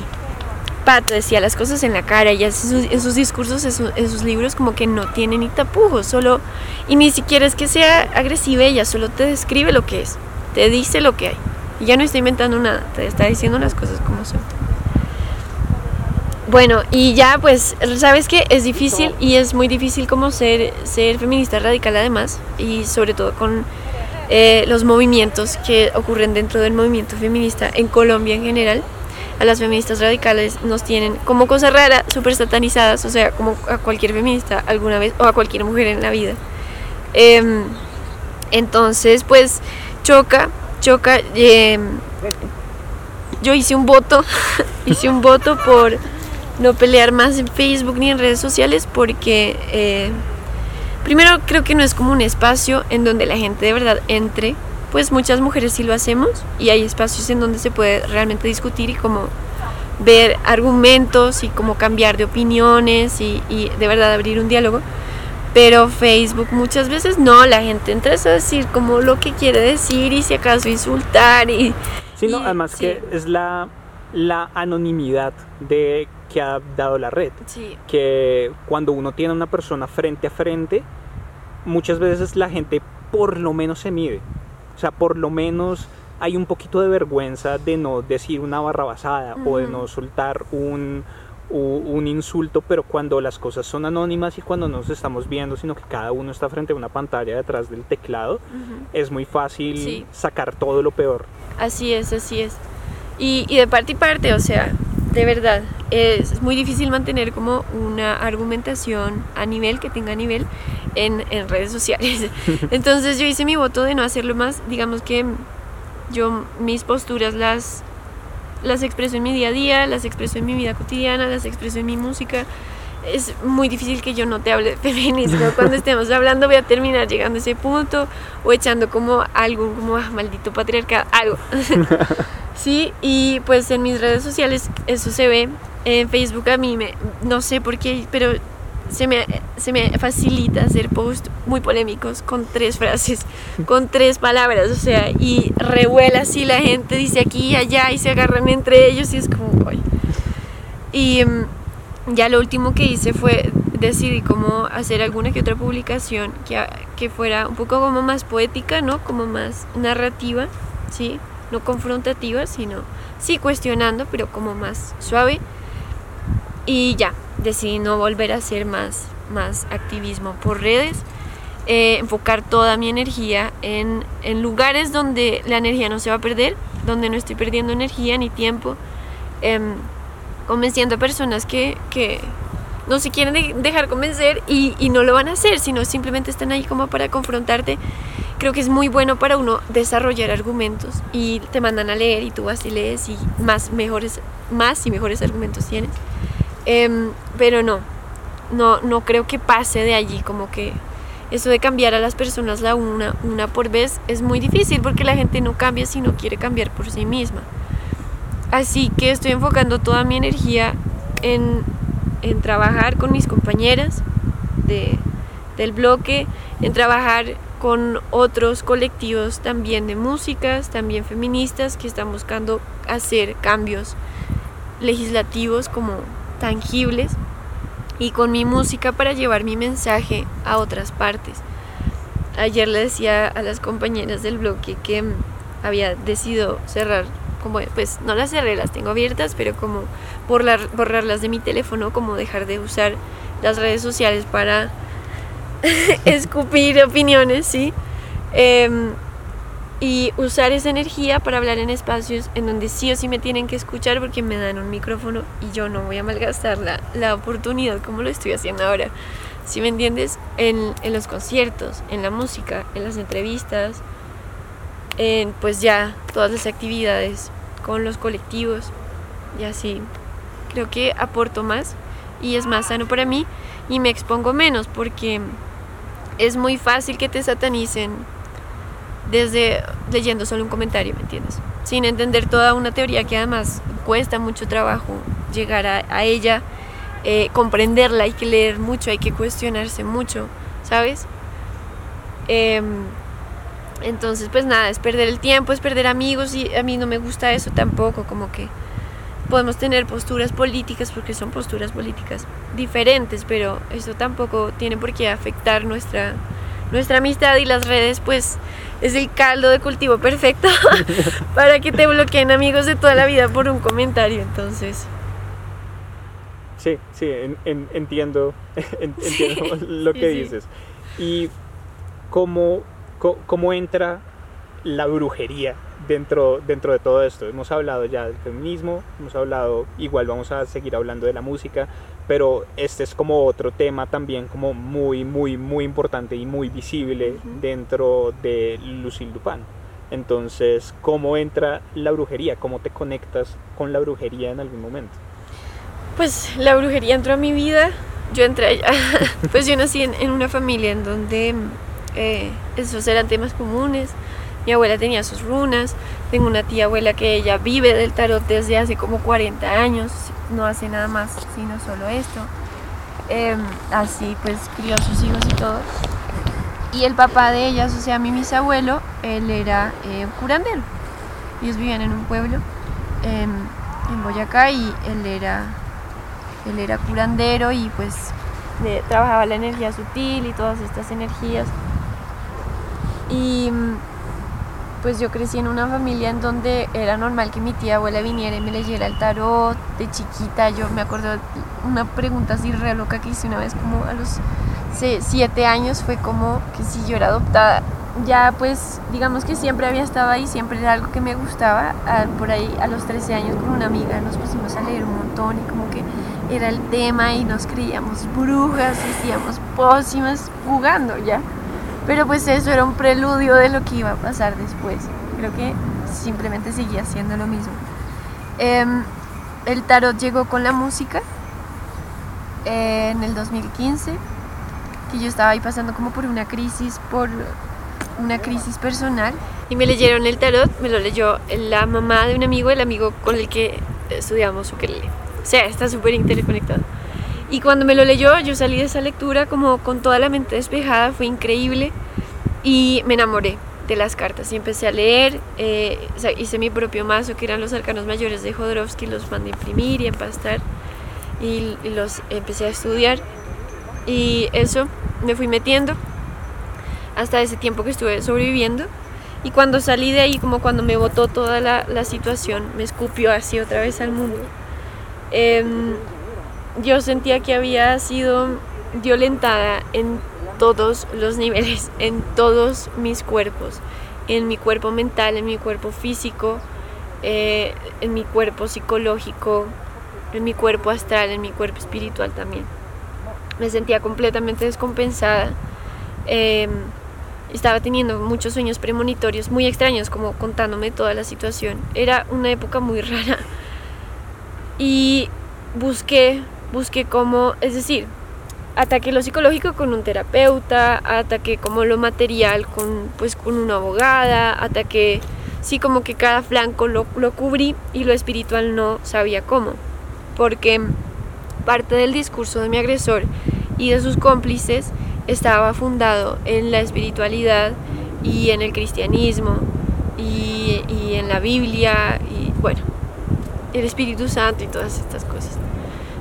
Pato decía las cosas en la cara, y en sus, discursos, en, en, sus libros, como que no tiene ni tapujos, solo. Y ni siquiera es que sea agresiva, ella solo te describe lo que es, te dice lo que hay. Y ya no estoy inventando nada, te está diciendo las cosas como son. Bueno, y ya pues, sabes que es difícil y es muy difícil como ser, ser feminista radical además, y sobre todo con eh, los movimientos que ocurren dentro del movimiento feminista en Colombia en general. A las feministas radicales nos tienen como cosa rara, súper satanizadas, o sea, como a cualquier feminista alguna vez, o a cualquier mujer en la vida. Em, entonces, pues choca choca. Em, yo hice un voto, hice un voto por no pelear más en Facebook ni en redes sociales porque eh, primero creo que no es como un espacio en donde la gente de verdad entre, pues muchas mujeres sí lo hacemos y hay espacios en donde se puede realmente discutir y como ver argumentos y como cambiar de opiniones y, y de verdad abrir un diálogo. Pero Facebook muchas veces no, la gente entra a decir como lo que quiere decir y si acaso insultar y... Sí, no, además que es la, la anonimidad de que ha dado la red. Sí. Que cuando uno tiene a una persona frente a frente, muchas veces la gente por lo menos se mide. O sea, por lo menos hay un poquito de vergüenza de no decir una barra basada o de no soltar un, un insulto, pero cuando las cosas son anónimas y cuando no nos estamos viendo, sino que cada uno está frente a una pantalla detrás del teclado, es muy fácil sacar todo lo peor. Así es, así es. Y, y, de parte y parte, o sea, de verdad, es muy difícil mantener como una argumentación a nivel, que tenga nivel, en, en redes sociales. Entonces yo hice mi voto de no hacerlo más, digamos que yo mis posturas las las expreso en mi día a día, las expreso en mi vida cotidiana, las expreso en mi música. Es muy difícil que yo no te hable de feminismo. Cuando estemos hablando voy a terminar llegando a ese punto o echando como algo, como ah, maldito patriarcado, algo. sí, y pues en mis redes sociales eso se ve. En Facebook a mí me, no sé por qué, pero se me, se me facilita hacer posts muy polémicos con tres frases, con tres palabras, o sea, y revuela así la gente, dice aquí y allá y se agarran entre ellos y es como, Ay. Y mm, ya lo último que hice fue decidir cómo hacer alguna que otra publicación que, que fuera un poco como más poética, ¿no? Como más narrativa, ¿sí? No confrontativa, sino sí cuestionando, pero como más suave. Y ya, decidí no volver a hacer más, más activismo por redes, eh, enfocar toda mi energía en, en, lugares donde la energía no se va a perder donde no estoy perdiendo energía ni tiempo, em, convenciendo a personas que, que no se quieren dejar convencer y, y, no lo van a hacer, sino simplemente están ahí como para confrontarte. Creo que es muy bueno para uno desarrollar argumentos y te mandan a leer y tú vas y lees y más, mejores, más y mejores argumentos tienes. Em, pero no, no, no creo que pase de allí, como que eso de cambiar a las personas la una, una por vez es muy difícil porque la gente no cambia si no quiere cambiar por sí misma. Así que estoy enfocando toda mi energía en, en trabajar con mis compañeras de, del bloque, en trabajar con otros colectivos también de músicas, también feministas, que están buscando hacer cambios legislativos como tangibles y con mi música para llevar mi mensaje a otras partes. Ayer le decía a las compañeras del bloque que había decidido cerrar, como pues no las cerré, las tengo abiertas, pero como borrar, borrarlas de mi teléfono, como dejar de usar las redes sociales para escupir opiniones, ¿sí? Em, y usar esa energía para hablar en espacios en donde sí o sí me tienen que escuchar porque me dan un micrófono y yo no voy a malgastar la, la oportunidad como lo estoy haciendo ahora. Si me entiendes, en, en, los conciertos, en la música, en las entrevistas, en pues ya todas las actividades con los colectivos y así. Creo que aporto más y es más sano para mí y me expongo menos porque es muy fácil que te satanicen desde leyendo solo un comentario, ¿me entiendes? Sin entender toda una teoría que además cuesta mucho trabajo llegar a, ella, eh, comprenderla, hay que leer mucho, hay que cuestionarse mucho, ¿sabes? Em, entonces, pues nada, es perder el tiempo, es perder amigos y a mí no me gusta eso tampoco, como que podemos tener posturas políticas porque son posturas políticas diferentes, pero eso tampoco tiene por qué afectar nuestra nuestra amistad y las redes pues es el caldo de cultivo perfecto para que te bloqueen amigos de toda la vida por un comentario, entonces. Sí, sí, entiendo, entiendo lo que dices. Y cómo, cómo entra la brujería dentro, dentro de todo esto. Hemos hablado ya del feminismo, hemos hablado, igual vamos a seguir hablando de la música, pero este es como otro tema también como muy, muy, muy importante y muy visible dentro de Lucille Dupin. Entonces, ¿cómo entra la brujería? ¿Cómo te conectas con la brujería en algún momento? Pues la brujería entró a mi vida, yo entré allá. pues yo nací en, una familia en donde eh, esos eran temas comunes mi abuela tenía sus runas, tengo una tía abuela que ella vive del tarot desde hace como 40 años, no hace nada más sino solo esto. Em, así pues crió a sus hijos y todo. Y el papá de ellas, o sea, mi bisabuelo, él era eh, curandero. Ellos vivían en un pueblo em, en Boyacá y él era, él era curandero y pues trabajaba la energía sutil y todas estas energías. Y pues yo crecí en una familia en donde era normal que mi tía abuela viniera y me leyera el tarot de chiquita. Yo me acuerdo una pregunta así re loca que hice una vez como a los siete años fue como que si yo era adoptada. Ya pues digamos que siempre había estado ahí, siempre era algo que me gustaba. por ahí a los 13 años con una amiga nos pusimos a leer un montón y como que era el tema y nos creíamos brujas, hacíamos pócimas jugando ya. Pero pues eso era un preludio de lo que iba a pasar después. Creo que simplemente seguía haciendo lo mismo. Em, el tarot llegó con la música en el 2015, que yo estaba ahí pasando como por una crisis, por una crisis personal. Y me leyeron el tarot, me lo leyó la mamá de un amigo, el amigo con el que estudiamos ukelele. O sea, está súper interconectado. Y cuando me lo leyó, yo salí de esa lectura como con toda la mente despejada, fue increíble. Y me enamoré de las cartas y empecé a leer, eh, hice mi propio mazo que eran los arcanos mayores de Jodorowsky, los mandé imprimir y empastar y, y los empecé a estudiar. Y eso me fui metiendo hasta ese tiempo que estuve sobreviviendo. Y cuando salí de ahí, como cuando me botó toda la, la situación, me escupió así otra vez al mundo. Eh, yo sentía que había sido violentada en todos los niveles, en todos mis cuerpos, en mi cuerpo mental, en mi cuerpo físico, eh, en mi cuerpo psicológico, en mi cuerpo astral, en mi cuerpo espiritual también. Me sentía completamente descompensada. Em, estaba teniendo muchos sueños premonitorios muy extraños, como contándome toda la situación. Era una época muy rara. Y busqué, busqué cómo, es decir, ataqué lo psicológico con un terapeuta, ataqué como lo material con, pues, con una abogada, ataqué, sí, como que cada flanco lo, lo cubrí y lo espiritual no sabía cómo. Porque parte del discurso de mi agresor y de sus cómplices estaba fundado en la espiritualidad y en el cristianismo y, y en la Biblia y bueno, el Espíritu Santo y todas estas cosas.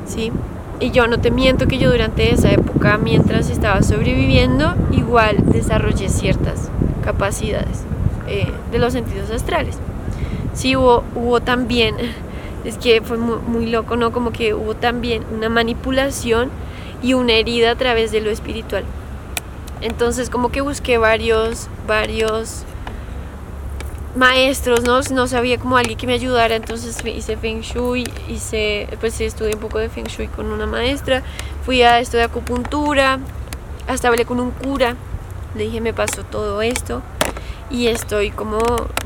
¿Sí? Y yo no te miento que yo durante esa época, mientras estaba sobreviviendo, igual desarrollé ciertas capacidades eh, de los sentidos astrales. Sí, hubo, hubo también, es que fue muy, muy, loco, ¿no? Como que hubo también una manipulación y una herida a través de lo espiritual. Entonces como que busqué varios, varios maestros, ¿no? No sabía como alguien que me ayudara, entonces hice Feng Shui, hice, pues estudié un poco de Feng Shui con una maestra, fui a esto de acupuntura, hasta hablé con un cura, le dije me pasó todo esto y estoy como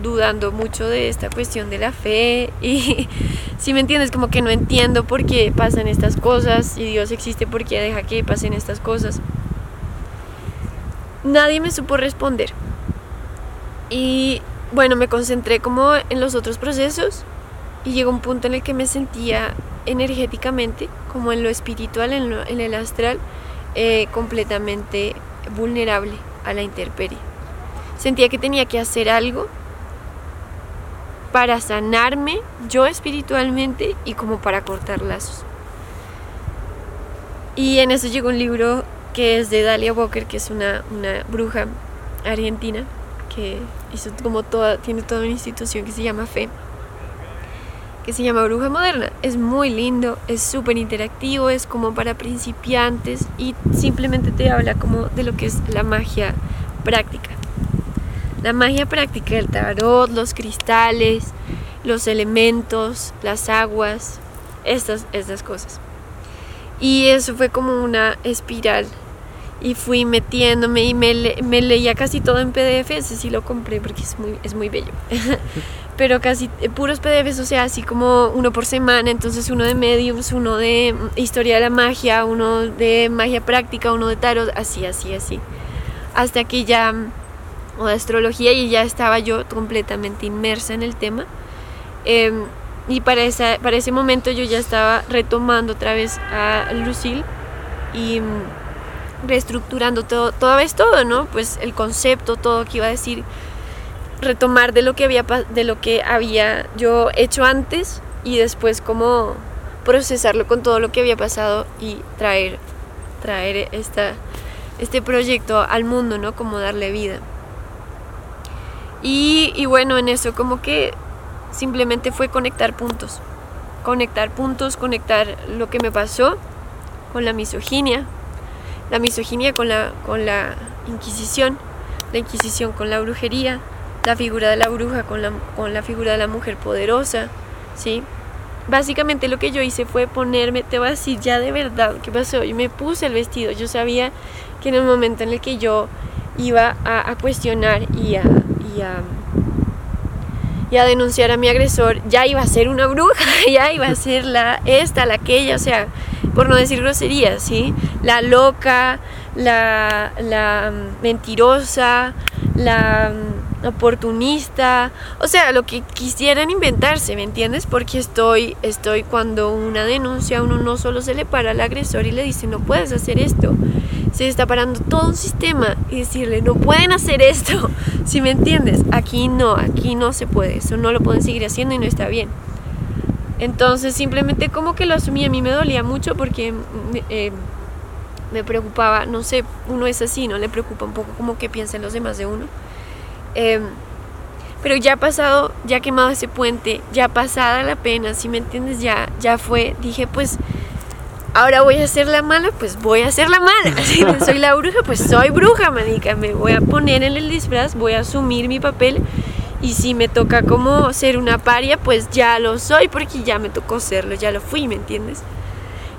dudando mucho de esta cuestión de la fe y si me entiendes como que no entiendo por qué pasan estas cosas y Dios existe porque deja que pasen estas cosas. Nadie me supo responder. Y bueno, me concentré como en los otros procesos y llegó un punto en el que me sentía energéticamente, como en lo espiritual, en, en el astral, eh, completamente vulnerable a la intemperie. Sentía que tenía que hacer algo para sanarme yo espiritualmente y como para cortar lazos. Y en eso llegó un libro que es de Dalia Walker, que es una, una bruja argentina, que como toda, tiene toda una institución que se llama Fe, que se llama Bruja Moderna. Es muy lindo, es súper interactivo, es como para principiantes y simplemente te habla como de lo que es la magia práctica. La magia práctica del tarot, los cristales, los elementos, las aguas, estas, estas cosas. Y eso fue como una espiral y fui metiéndome y me, me, leía casi todo en PDF, ese sí lo compré porque es muy, es muy bello. Pero casi eh, puros PDFs, o sea, así como uno por semana, entonces uno de mediums, uno de mm, historia de la magia, uno de magia práctica, uno de tarot, así, así, así. Hasta que ya, mm, o de astrología, y ya estaba yo completamente inmersa en el tema. Em, y para, esa, para ese momento yo ya estaba retomando otra vez a Lucille y mm, reestructurando todo, todo es todo, ¿no? Pues el concepto, todo que iba a decir, retomar de lo que había, de lo que había yo hecho antes y después como procesarlo con todo lo que había pasado y traer, traer esta, este proyecto al mundo, ¿no? Como darle vida. Y bueno, en eso como que simplemente fue conectar puntos. Conectar puntos, conectar lo que me pasó con la misoginia, la misoginia con la, con la Inquisición, la Inquisición con la brujería, la figura de la bruja con la, con la figura de la mujer poderosa, ¿sí? Básicamente lo que yo hice fue ponerme, te voy a decir ya de verdad qué pasó, yo me puse el vestido, yo sabía que en el momento en el que yo iba a, cuestionar y y a, y a denunciar a mi agresor, ya iba a ser una bruja, ya iba a ser la esta, la aquella, o sea, por no decir groserías, ¿sí? La loca, la, la mentirosa, la oportunista, o sea, lo que quisieran inventarse, ¿me entiendes? Porque estoy, estoy cuando una denuncia, uno no solo se le para al agresor y le dice, no puedes hacer esto, se está parando todo un sistema y decirle, no pueden hacer esto, si me entiendes? Aquí no, aquí no se puede, eso no lo pueden seguir haciendo y no está bien. Entonces simplemente como que lo asumí, a mí me dolía mucho porque eh, me preocupaba, no sé, uno es así, ¿no? Le preocupa un poco como que piensen los demás de uno. Em, pero ya pasado, ya quemado ese puente, ya pasada la pena, si me entiendes, ya, ya fue, dije pues ahora voy a ser la mala, pues voy a ser la mala. Si soy la bruja, pues soy bruja, manica. Me voy a poner en el disfraz, voy a asumir mi papel Y si me toca como ser una paria, pues ya lo soy porque ya me tocó serlo, ya lo fui, ¿me entiendes?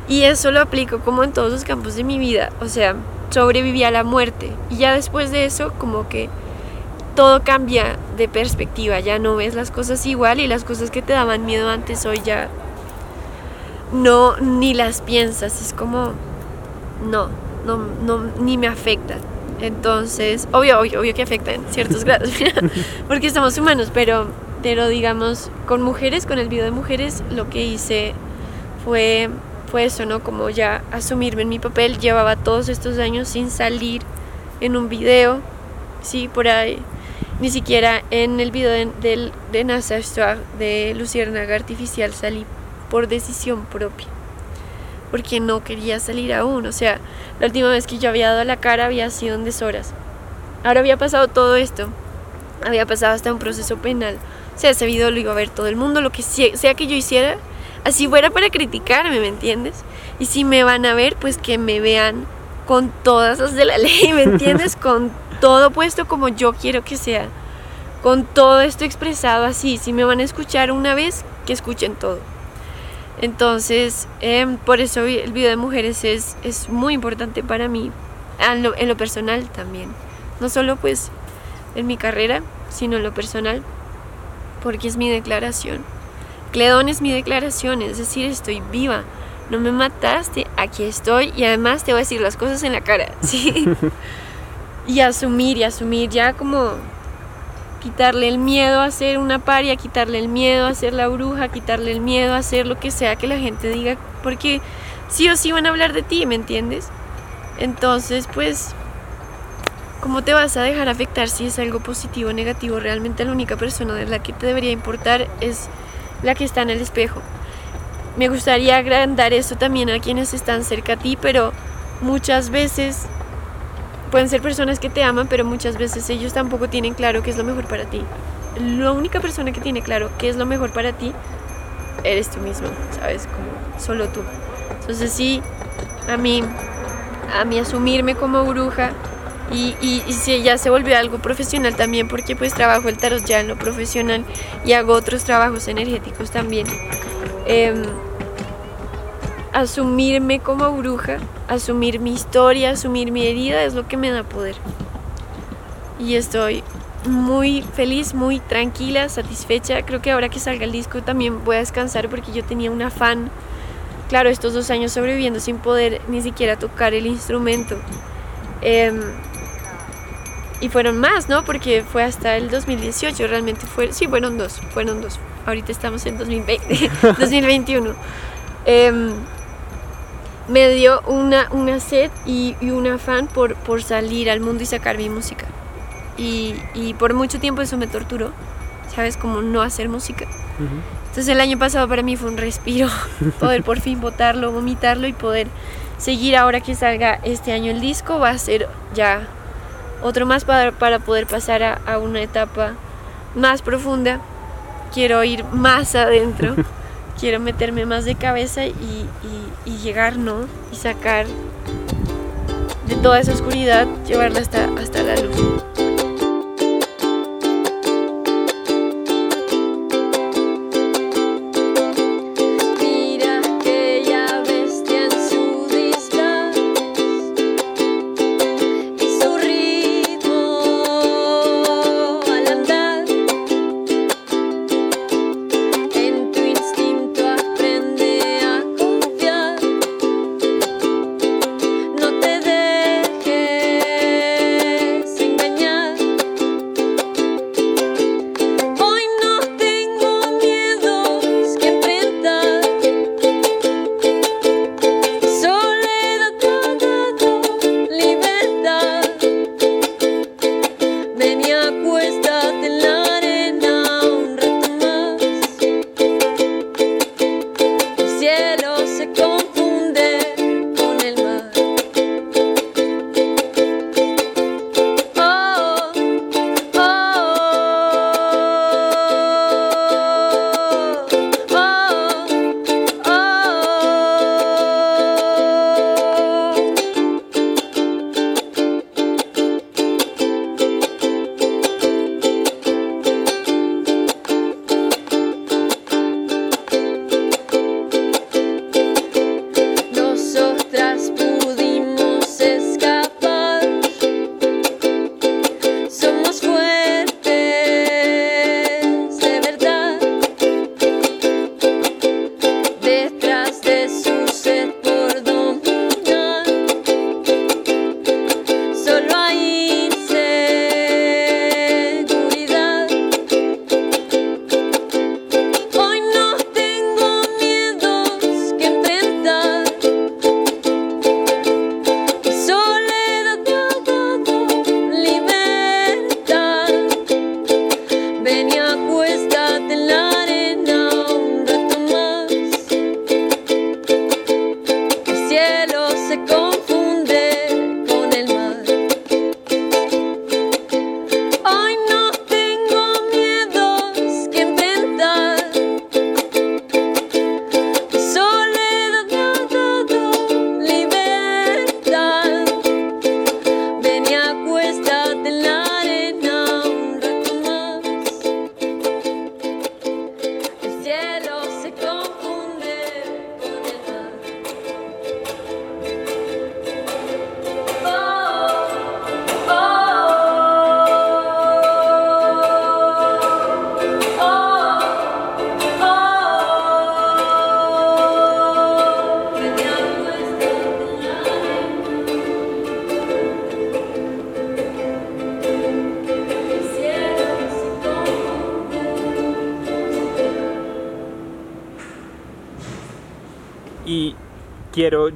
Y eso lo aplico como en todos los campos de mi vida. O sea, sobreviví a la muerte. Y ya después de eso, como que todo cambia de perspectiva. Ya no ves las cosas igual y las cosas que te daban miedo antes hoy ya no ni las piensas. Es como, no, no, no ni me afecta. Entonces, obvio, obvio, obvio que afecta en ciertos grados, porque estamos humanos, pero, pero digamos, con mujeres, con el video de mujeres, lo que hice fue, fue eso, ¿no? Como ya asumirme en mi papel, llevaba todos estos años sin salir en un video, sí, por ahí, ni siquiera en el video de, de, de NASA de Luciérnaga Artificial salí por decisión propia porque no quería salir aún. O sea, la última vez que yo había dado la cara había sido en deshoras. Ahora había pasado todo esto. Había pasado hasta un proceso penal. O sea, ese video lo iba a ver todo el mundo, lo que sea que yo hiciera, así fuera para criticarme, ¿me entiendes? Y si me van a ver, pues que me vean con todas las de la ley, ¿me entiendes? con todo puesto como yo quiero que sea. Con todo esto expresado así. Si me van a escuchar una vez, que escuchen todo. Entonces, em, por eso el video de mujeres es, es muy importante para mí, en lo, en lo, personal también. No solo pues en mi carrera, sino en lo personal, porque es mi declaración. Cledón es mi declaración, es decir, estoy viva. No me mataste, aquí estoy y además te voy a decir las cosas en la cara, ¿sí? y asumir y asumir ya como quitarle el miedo a ser una paria, quitarle el miedo a ser la bruja, quitarle el miedo a hacer lo que sea que la gente diga, porque sí o sí van a hablar de ti, ¿me entiendes? Entonces, pues, ¿cómo te vas a dejar afectar si es algo positivo o negativo? Realmente la única persona de la que te debería importar es la que está en el espejo. Me gustaría agrandar eso también a quienes están cerca a ti, pero muchas veces pueden ser personas que te aman, pero muchas veces ellos tampoco tienen claro qué es lo mejor para ti. La única persona que tiene claro qué es lo mejor para ti eres tú mismo, ¿sabes? Como solo tú. Entonces sí, a mí, a mí asumirme como bruja y, y, si ya se volvió algo profesional también, porque pues trabajo el tarot ya en lo profesional y hago otros trabajos energéticos también. Eh, asumirme como bruja, asumir mi historia, asumir mi herida es lo que me da poder. Y estoy muy feliz, muy tranquila, satisfecha. Creo que ahora que salga el disco también voy a descansar porque yo tenía un afán. Claro, estos dos años sobreviviendo sin poder ni siquiera tocar el instrumento. Eh, y fueron más, ¿no? Porque fue hasta el 2018, realmente fue, sí, fueron dos, fueron dos. Ahorita estamos en 2020, 2021. Eh, me dio una, una sed y, y, un afán por, por salir al mundo y sacar mi música. Y, y, por mucho tiempo eso me torturó, ¿sabes? Como no hacer música. Uh -huh. Entonces el año pasado para mí fue un respiro, poder por fin botarlo, vomitarlo y poder seguir ahora que salga este año el disco. Va a ser ya otro más para, para poder pasar a, a una etapa más profunda. Quiero ir más adentro. quiero meterme más de cabeza y, y, y, llegar, ¿no? Y sacar de toda esa oscuridad, llevarla hasta, hasta la luz.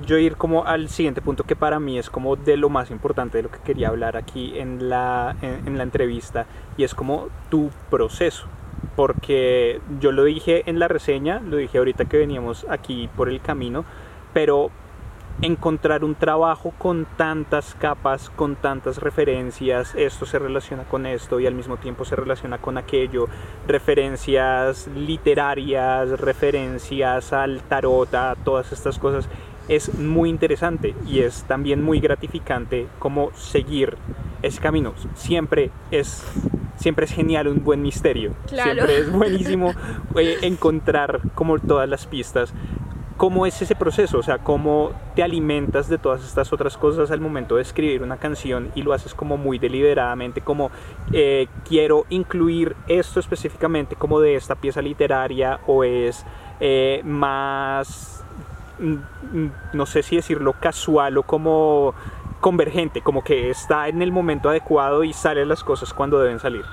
Yo ir como al siguiente punto que para mí es como de lo más importante de lo que quería hablar aquí en la, en, la entrevista y es como tu proceso. Porque yo lo dije en la reseña, lo dije ahorita que veníamos aquí por el camino, pero encontrar un trabajo con tantas capas, con tantas referencias, esto se relaciona con esto y al mismo tiempo se relaciona con aquello, referencias literarias, referencias al tarot, a todas estas cosas, es muy interesante y es también muy gratificante como seguir ese camino. Siempre es, siempre es genial un buen misterio. Siempre es buenísimo eh, encontrar como todas las pistas. ¿Cómo es ese proceso? O sea, ¿cómo te alimentas de todas estas otras cosas al momento de escribir una canción y lo haces como muy deliberadamente, como eh, quiero incluir esto específicamente como de esta pieza literaria o es eh, más no sé si decirlo casual o como convergente, como que está en el momento adecuado y salen las cosas cuando deben salir.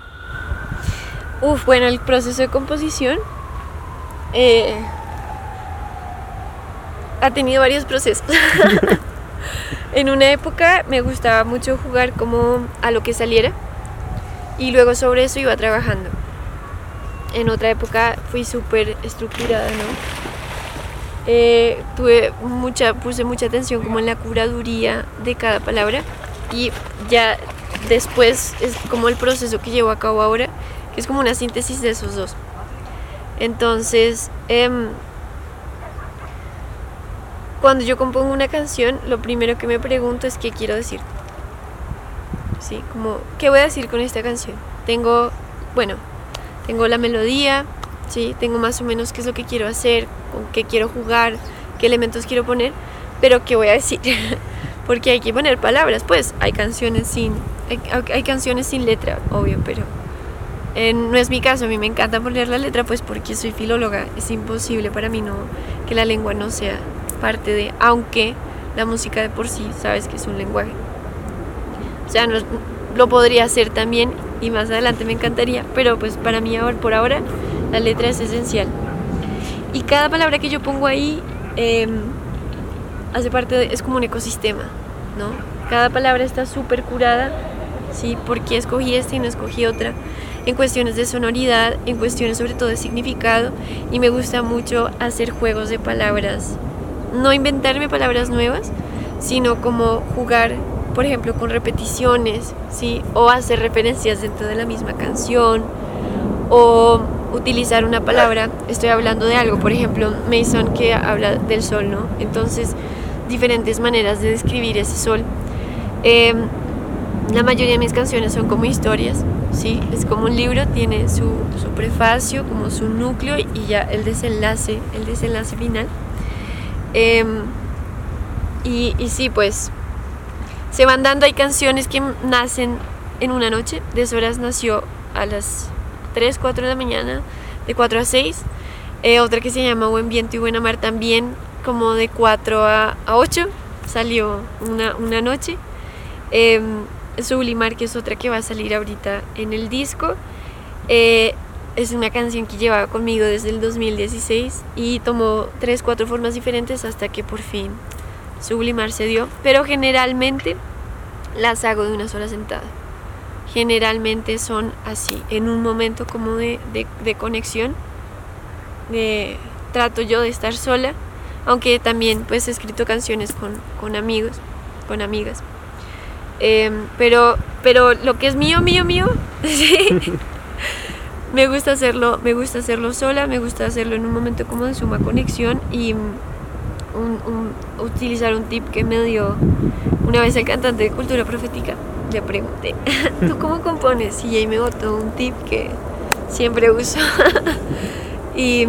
Uf, bueno, el proceso de composición eh, ha tenido varios procesos. en una época me gustaba mucho jugar como a lo que saliera y luego sobre eso iba trabajando. En otra época fui súper estructurada, ¿no? Eh, tuve mucha, puse mucha atención como en la curaduría de cada palabra y ya después es como el proceso que llevo a cabo ahora, que es como una síntesis de esos dos. Entonces, em, cuando yo compongo una canción, lo primero que me pregunto es qué quiero decir. Sí, como, ¿qué voy a decir con esta canción? Tengo, bueno, tengo la melodía, ¿sí? Tengo más o menos qué es lo que quiero hacer, con qué quiero jugar, qué elementos quiero poner, pero qué voy a decir. Porque hay que poner palabras, pues hay canciones sin, hay, canciones sin letra, obvio, pero no es mi caso, a mí me encanta poner la letra, pues porque soy filóloga, es imposible para mí no que la lengua no sea parte de, aunque la música de por sí, sabes que es un lenguaje. O sea, no, lo podría hacer también y más adelante me encantaría, pero pues para mí ahora, por ahora la letra es esencial. Y cada palabra que yo pongo ahí em, hace parte de, es como un ecosistema, ¿no? Cada palabra está súper curada, ¿sí? Porque escogí esta y no escogí otra. En cuestiones de sonoridad, en cuestiones sobre todo de significado. Y me gusta mucho hacer juegos de palabras. No inventarme palabras nuevas, sino como jugar, por ejemplo, con repeticiones, ¿sí? O hacer referencias dentro de la misma canción. O utilizar una palabra, estoy hablando de algo, por ejemplo, Mason que habla del sol, ¿no? Entonces, diferentes maneras de describir ese sol. Em, la mayoría de mis canciones son como historias, ¿sí? Es como un libro, tiene su, su prefacio, como su núcleo y ya el desenlace, el desenlace final. Em, y, y sí, pues se van dando, hay canciones que nacen en una noche, Deshoras nació a las 3, 4 de la mañana, de 4 a 6. Eh, otra que se llama Buen Viento y Buena Mar también, como de 4 a, 8, salió una, una noche. Eh, Sublimar, que es otra que va a salir ahorita en el disco. Eh, es una canción que llevaba conmigo desde el 2016 y tomó 3, 4 formas diferentes hasta que por fin Sublimar se dio. Pero generalmente las hago de una sola sentada generalmente son así, en un momento como de, de, conexión. trato yo de estar sola, aunque también pues he escrito canciones con, con amigos, con amigas. Em, pero, pero lo que es mío, mío, mío, me gusta hacerlo, me gusta hacerlo sola, me gusta hacerlo en un momento como de suma conexión y utilizar un tip que me dio una vez el cantante de cultura profética. Le pregunté, ¿tú cómo compones? Y ahí me botó un tip que siempre uso. y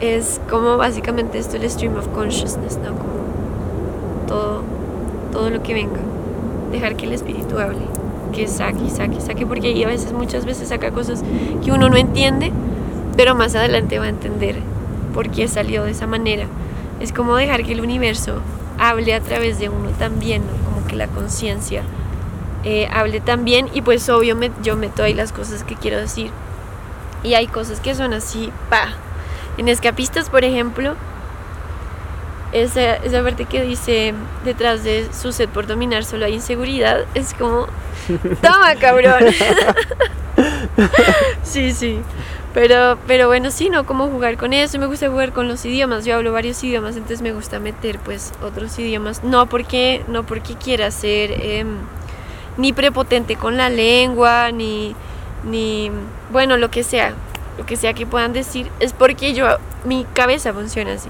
es como básicamente esto el stream of consciousness, ¿no? Como todo, todo lo que venga. Dejar que el espíritu hable, que saque, saque, saque, porque ahí a veces, muchas veces saca cosas que uno no entiende, pero más adelante va a entender por qué salió de esa manera. Es como dejar que el universo hable a través de uno también, como que la conciencia eh, hable también y pues obvio yo meto ahí las cosas que quiero decir. Y hay cosas que son así, pa. En escapistas, por ejemplo, esa, esa parte que dice detrás de su sed por dominar solo hay inseguridad, es como, toma cabrón. sí, sí. Pero, pero bueno, sí, ¿no? Como jugar con eso. Me gusta jugar con los idiomas. Yo hablo varios idiomas, entonces me gusta meter pues otros idiomas. No porque, no porque quiera ser em, ni prepotente con la lengua, ni, ni, bueno, lo que sea. Lo que sea que puedan decir. Es porque yo, mi cabeza funciona así.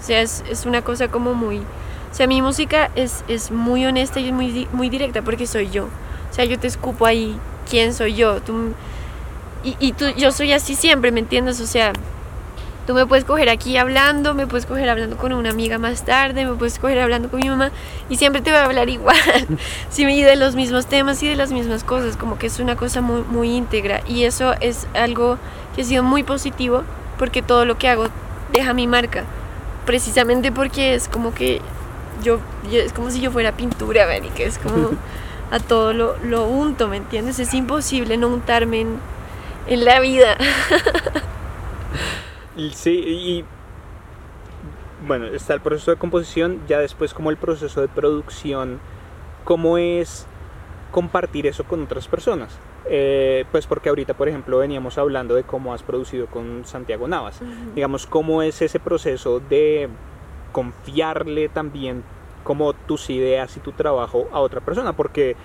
O sea, es, es una cosa como muy... O sea, mi música es, es muy honesta y es muy, muy directa porque soy yo. O sea, yo te escupo ahí quién soy yo. Tú y, tú, yo soy así siempre, ¿me entiendes? O sea, tú me puedes coger aquí hablando, me puedes coger hablando con una amiga más tarde, me puedes coger hablando con mi mamá y siempre te voy a hablar igual. sí, y de los mismos temas y de las mismas cosas, como que es una cosa muy, muy íntegra. Y eso es algo que ha sido muy positivo porque todo lo que hago deja mi marca. Precisamente porque es como que yo, es como si yo fuera pintura, ¿ven? que es como a todo lo, lo unto, ¿me entiendes? Es imposible no untarme en en la vida. sí, y bueno, está el proceso de composición, ya después como el proceso de producción, ¿cómo es compartir eso con otras personas? Eh, pues porque ahorita, por ejemplo, veníamos hablando de cómo has producido con Santiago Navas. Digamos, ¿cómo es ese proceso de confiarle también como tus ideas y tu trabajo a otra persona? Porque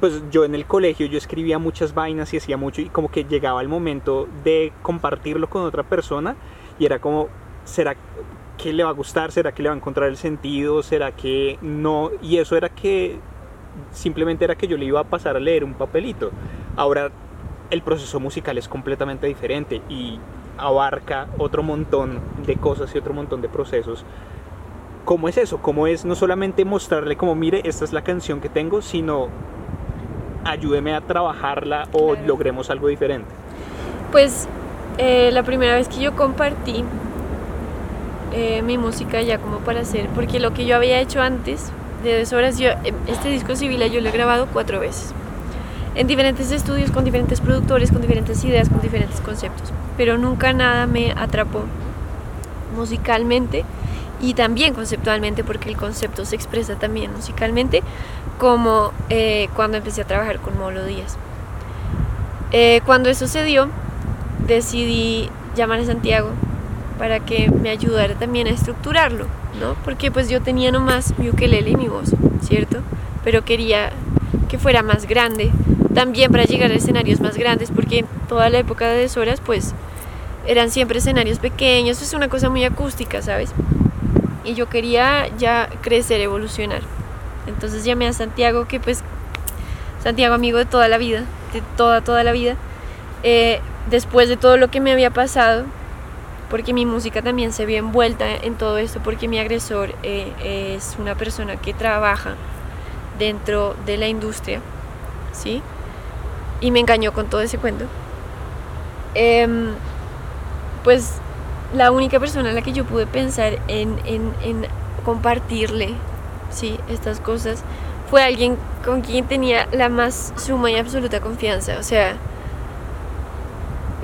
pues yo en el colegio yo escribía muchas vainas y hacía mucho y como que llegaba el momento de compartirlo con otra persona y era como, ¿será que le va a gustar? ¿Será que le va a encontrar el sentido? ¿Será que no? Y eso era que simplemente era que yo le iba a pasar a leer un papelito. Ahora el proceso musical es completamente diferente y abarca otro montón de cosas y otro montón de procesos. ¿Cómo es eso? ¿Cómo es no solamente mostrarle como, mire, esta es la canción que tengo, sino ayúdeme a trabajarla o logremos algo diferente? Pues eh, la primera vez que yo compartí eh, mi música ya como para hacer, porque lo que yo había hecho antes de horas, yo, eh, este disco civil yo lo he grabado cuatro veces, en diferentes estudios, con diferentes productores, con diferentes ideas, con diferentes conceptos, pero nunca nada me atrapó musicalmente y también conceptualmente, porque el concepto se expresa también musicalmente, como eh, cuando empecé a trabajar con Molo Díaz. Cuando eso se dio, decidí llamar a Santiago para que me ayudara también a estructurarlo, ¿no? Porque pues yo tenía nomás mi ukelele y mi voz, ¿cierto? Pero quería que fuera más grande, también para llegar a escenarios más grandes, porque toda la época de deshoras pues eran siempre escenarios pequeños, es una cosa muy acústica, ¿sabes? Y yo quería ya crecer, evolucionar. Entonces llamé a Santiago, que pues Santiago amigo de toda la vida, de toda, toda la vida, eh, después de todo lo que me había pasado, porque mi música también se vio envuelta en todo esto, porque mi agresor eh, es una persona que trabaja dentro de la industria, ¿sí? Y me engañó con todo ese cuento. Em, pues la única persona a la que yo pude pensar en, en, en compartirle sí, estas cosas, fue alguien con quien tenía la más suma y absoluta confianza. O sea,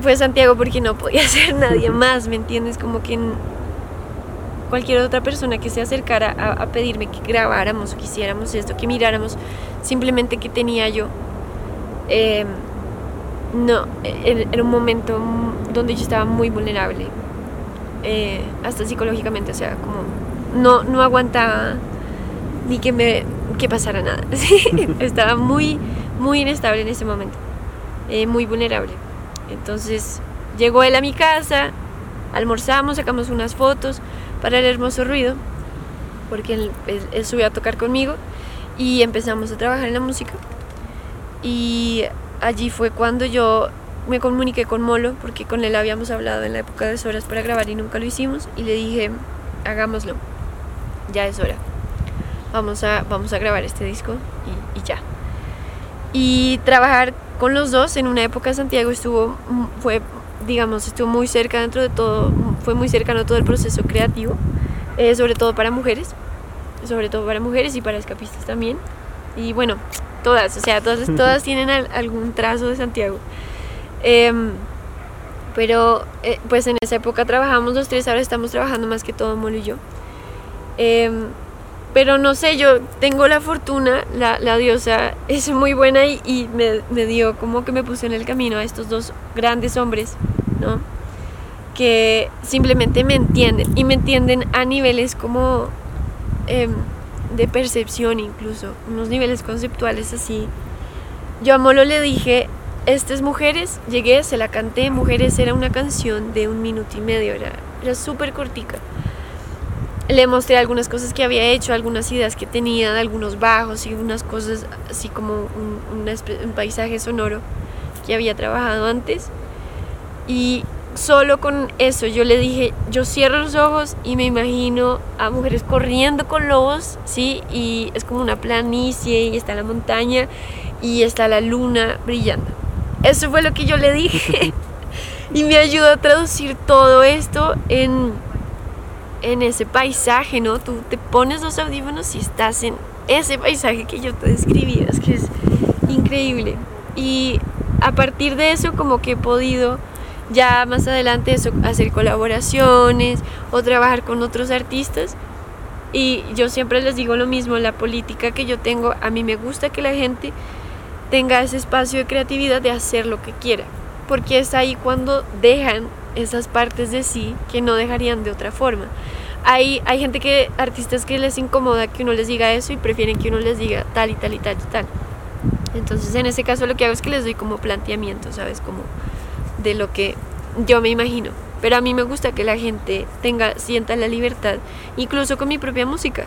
fue Santiago porque no podía ser nadie más, ¿me entiendes? Como que cualquier otra persona que se acercara a, pedirme que grabáramos o quisiéramos esto, que miráramos, simplemente que tenía yo. Em, no, era un momento donde yo estaba muy vulnerable, eh, hasta psicológicamente, o sea, como no, no aguantaba ni que me que pasara nada. Estaba muy, muy inestable en ese momento, eh, muy vulnerable. Entonces llegó él a mi casa, almorzamos, sacamos unas fotos para el hermoso ruido, porque él, él subió a tocar conmigo y empezamos a trabajar en la música. Y allí fue cuando yo me comuniqué con Molo, porque con él habíamos hablado en la época de horas para grabar y nunca lo hicimos, y le dije, hagámoslo, ya es hora, vamos a, vamos a grabar este disco y, y ya. Y trabajar con los dos en una época Santiago estuvo, fue, digamos, estuvo muy cerca dentro de todo, fue muy cercano todo el proceso creativo, eh, sobre todo para mujeres, sobre todo para mujeres y para escapistas también. Y bueno, todas, o sea, todas, todas tienen algún trazo de Santiago. Em, pero eh, pues en esa época trabajamos los tres, ahora estamos trabajando más que todo Molo y yo. Em, pero no sé, yo tengo la fortuna, la, la diosa es muy buena y, me, me, dio como que me puso en el camino a estos dos grandes hombres, ¿no? Que simplemente me entienden y me entienden a niveles como eh, de percepción incluso, unos niveles conceptuales así. Yo a Molo le dije, estas mujeres, llegué, se la canté, mujeres era una canción de un minuto y medio, era, era súper cortica. Le mostré algunas cosas que había hecho, algunas ideas que tenía, algunos bajos y unas cosas así como un, un paisaje sonoro que había trabajado antes. Y solo con eso yo le dije, yo cierro los ojos y me imagino a mujeres corriendo con lobos, ¿sí? Y es como una planicie y está la montaña y está la luna brillando. Eso fue lo que yo le dije. y me ayudó a traducir todo esto en, en ese paisaje, ¿no? Tú te pones los audífonos y estás en ese paisaje que yo te describí, es que es increíble. Y a partir de eso como que he podido ya más adelante hacer colaboraciones o trabajar con otros artistas. Y yo siempre les digo lo mismo, la política que yo tengo, a mí me gusta que la gente tenga ese espacio de creatividad de hacer lo que quiera, porque es ahí cuando dejan esas partes de sí que no dejarían de otra forma. Hay, hay gente que, artistas que les incomoda que uno les diga eso y prefieren que uno les diga tal y tal y tal y tal. Entonces en ese caso lo que hago es que les doy como planteamiento, ¿sabes? Como de lo que yo me imagino. Pero a mí me gusta que la gente tenga, sienta la libertad, incluso con mi propia música,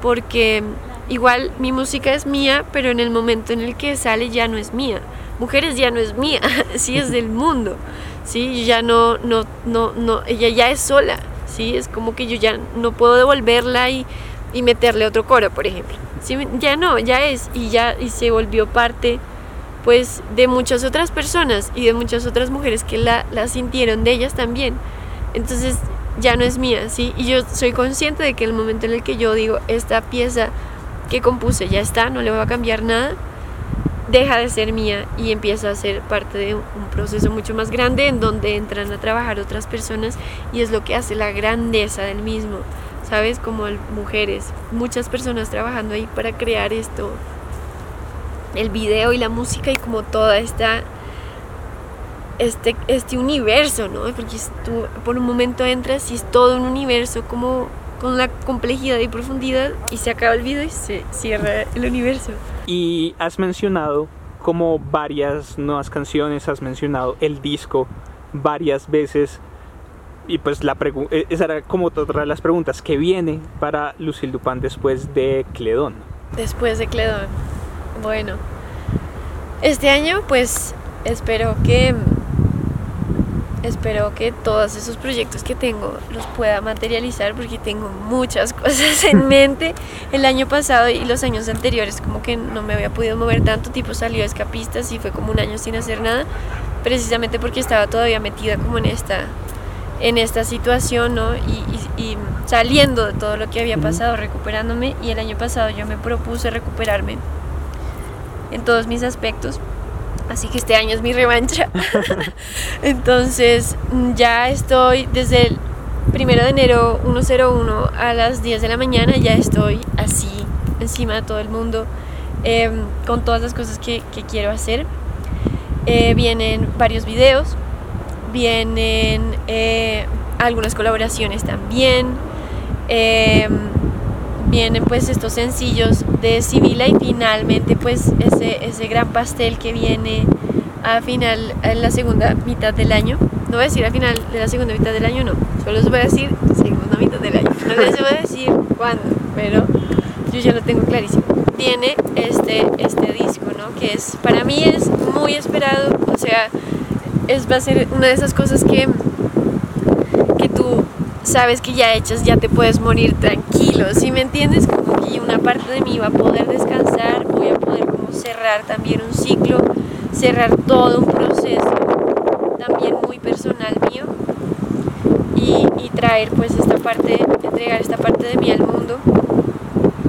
porque igual mi música es mía, pero en el momento en el que sale ya no es mía. Mujeres ya no es mía, sí es del mundo, sí, ya no, no, no, no, ella ya es sola, sí, es como que yo ya no puedo devolverla y, y meterle otro coro, por ejemplo. Sí, ya no, ya es, y ya, y se volvió parte pues de muchas otras personas y de muchas otras mujeres que la, la sintieron de ellas también. Entonces ya no es mía, ¿sí? Y yo soy consciente de que el momento en el que yo digo, esta pieza que compuse ya está, no le voy a cambiar nada, deja de ser mía y empieza a ser parte de un proceso mucho más grande en donde entran a trabajar otras personas y es lo que hace la grandeza del mismo, ¿sabes? Como mujeres, muchas personas trabajando ahí para crear esto el video y la música y como toda esta este, este universo, ¿no? Porque tú por un momento entras y es todo un universo como con la complejidad y profundidad y se acaba el video y se cierra el universo. Y has mencionado como varias nuevas canciones, has mencionado el disco varias veces y pues la e, esa era como otra de las preguntas que viene para Lucille Dupin después de Cledón. Después de Cledón. Bueno, este año pues espero que espero que todos esos proyectos que tengo los pueda materializar porque tengo muchas cosas en mente. El año pasado y los años anteriores como que no me había podido mover tanto, tipo salió escapistas y fue como un año sin hacer nada, precisamente porque estaba todavía metida como en esta en esta situación, ¿no? Y, y saliendo de todo lo que había pasado, recuperándome. Y el año pasado yo me propuse recuperarme en todos mis aspectos. Así que este año es mi revancha. Entonces ya estoy desde el primero de enero 101 a las 10 de la mañana, ya estoy así encima de todo el mundo em, con todas las cosas que, que quiero hacer. Eh, vienen varios videos, vienen eh, algunas colaboraciones también. Vienen pues estos sencillos de Sibila y finalmente pues ese, ese gran pastel que viene a final, en la segunda mitad del año. No voy a decir a final de la segunda mitad del año, no. Solo os voy a decir segunda mitad del año. No les voy a decir cuándo, pero yo ya lo tengo clarísimo. Viene este, este disco, ¿no? Que es, para mí es muy esperado. O sea, es, va a ser una de esas cosas que, sabes que ya hechas, ya te puedes morir tranquilo. Si me entiendes, como que una parte de mí va a poder descansar, voy a poder cerrar también un ciclo, cerrar todo un proceso también muy personal mío y, y traer pues esta parte, entregar esta parte de mí al mundo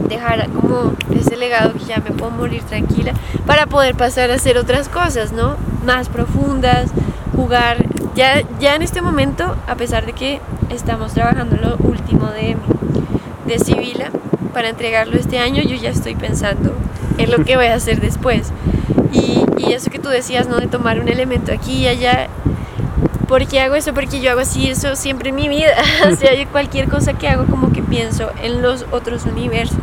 dejar como ese legado que ya me puedo morir tranquila para poder pasar a hacer otras cosas, ¿no? Más profundas, jugar. Ya, ya en este momento, a pesar de que estamos trabajando lo último de, de Sibila para entregarlo este año, yo ya estoy pensando en lo que voy a hacer después. Y, y eso que tú decías, ¿no? De tomar un elemento aquí y allá. ¿Por qué hago eso? Porque yo hago así eso siempre en mi vida. o sea, cualquier cosa que hago como que pienso en los otros universos.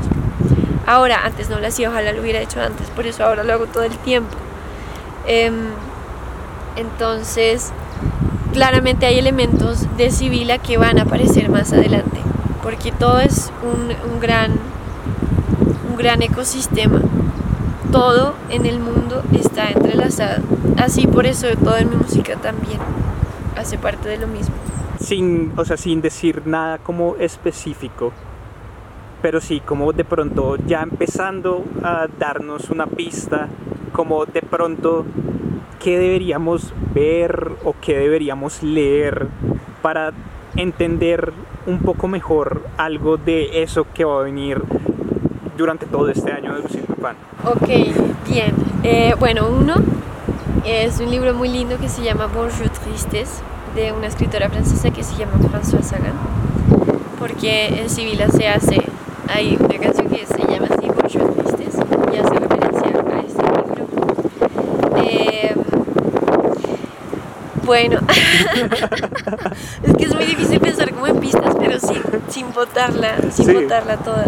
Ahora, antes no lo hacía, ojalá lo hubiera hecho antes, por eso ahora lo hago todo el tiempo. Eh, entonces, claramente hay elementos de Sibila que van a aparecer más adelante, porque todo es un, gran, un gran ecosistema. Todo en el mundo está entrelazado. Así por eso todo en mi música también hace parte de lo mismo. Sin, o sea, sin decir nada como específico, pero sí como de pronto ya empezando a darnos una pista, como de pronto qué deberíamos ver o qué deberíamos leer para entender un poco mejor algo de eso que va a venir durante todo este año de Lucille Dupin. Ok, bien. Eh, bueno, uno es un libro muy lindo que se llama Bonjour Tristes, de una escritora francesa que se llama François Sagan, porque en Sibila se hace, hay una canción que se llama así, Bonjour Tristes, y hace referencia a este libro. Eh, bueno, es que es muy difícil pensar como en pistas, pero sin, sin botarla, sin Sí. botarla toda.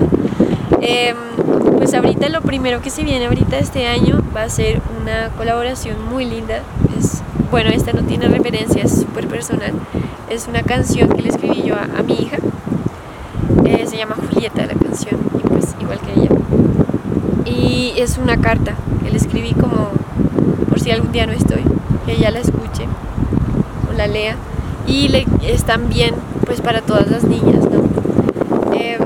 Eh, pues ahorita lo primero que se viene ahorita este año va a ser una colaboración muy linda. Es, bueno, esta no tiene referencia, es súper personal. Es una canción que le escribí yo a, a mi hija. Eh, se llama Julieta la canción, y pues igual que ella. Y es una carta que le escribí como por si algún día no estoy, que ella la escuche la lea. Y le, es también pues para todas las niñas, ¿no? Em,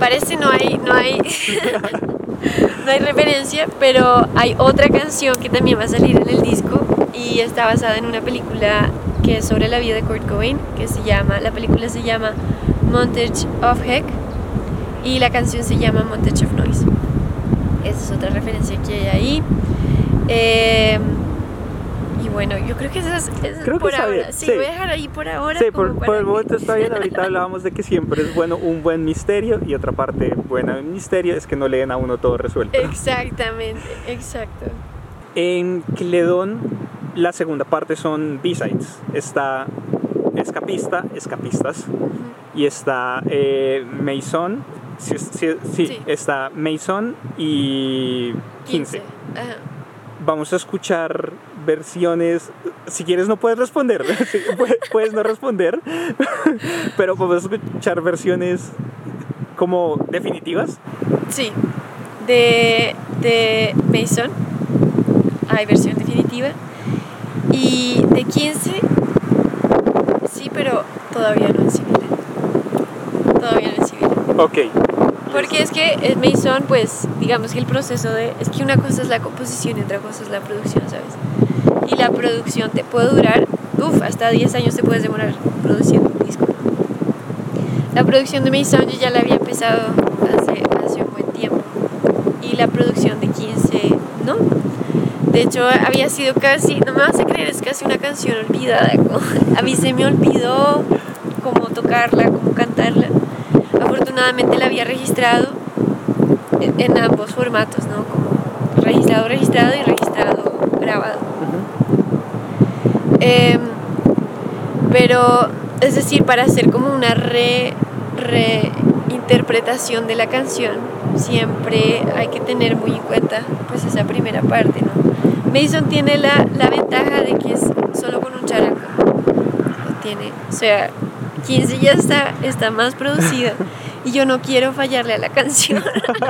parece no hay, no hay, no hay referencia, pero hay otra canción que también va a salir en el disco y está basada en una película que es sobre la vida de Kurt Cobain, que se llama, la película se llama Montage of Heck y la canción se llama Montage of Noise. Esa es otra referencia que hay ahí. Y bueno, yo creo que esa es, esa es Creo que por está ahora. bien, Sí, sí. voy a dejar ahí por ahora. Sí, por, por el que- momento está bien. Ahorita hablábamos de que siempre es bueno un buen misterio y otra parte buena del misterio es que no leen a uno todo resuelto. Exactamente, exacto. En Cledón, la segunda parte son B-sides. Está Escapista, Escapistas, y está eh, Mason. Sí, sí, sí, está Mason y 15. Ajá. Vamos a escuchar versiones. Si quieres, no puedes responder. Puedes no responder. Pero a escuchar versiones como definitivas. Sí, de, de Mason hay versión definitiva y de 15 sí, pero todavía no en civil. Todavía no en civil. Ok. Porque es que eh, Mason, pues, digamos que el proceso de... Es que una cosa es la composición y otra cosa es la producción, ¿sabes? Y la producción te puede durar, uff, hasta 10 años te puedes demorar produciendo un disco. La producción de Mason yo ya la había empezado hace, hace un buen tiempo. Y la producción de 15, ¿no? De hecho, había sido casi, no me vas a creer, es casi una canción olvidada. A mí se me olvidó cómo tocarla, cómo cantarla. Afortunadamente la había registrado en, en ambos formatos, ¿no? Como registrado, registrado y registrado, grabado. Em, pero, es decir, para hacer como una re- reinterpretación de la canción, siempre hay que tener muy en cuenta pues esa primera parte, ¿no? Mason tiene la, la ventaja de que es solo con un charango. Tiene, o sea, 15 ya está, está más producida y yo no quiero fallarle a la canción.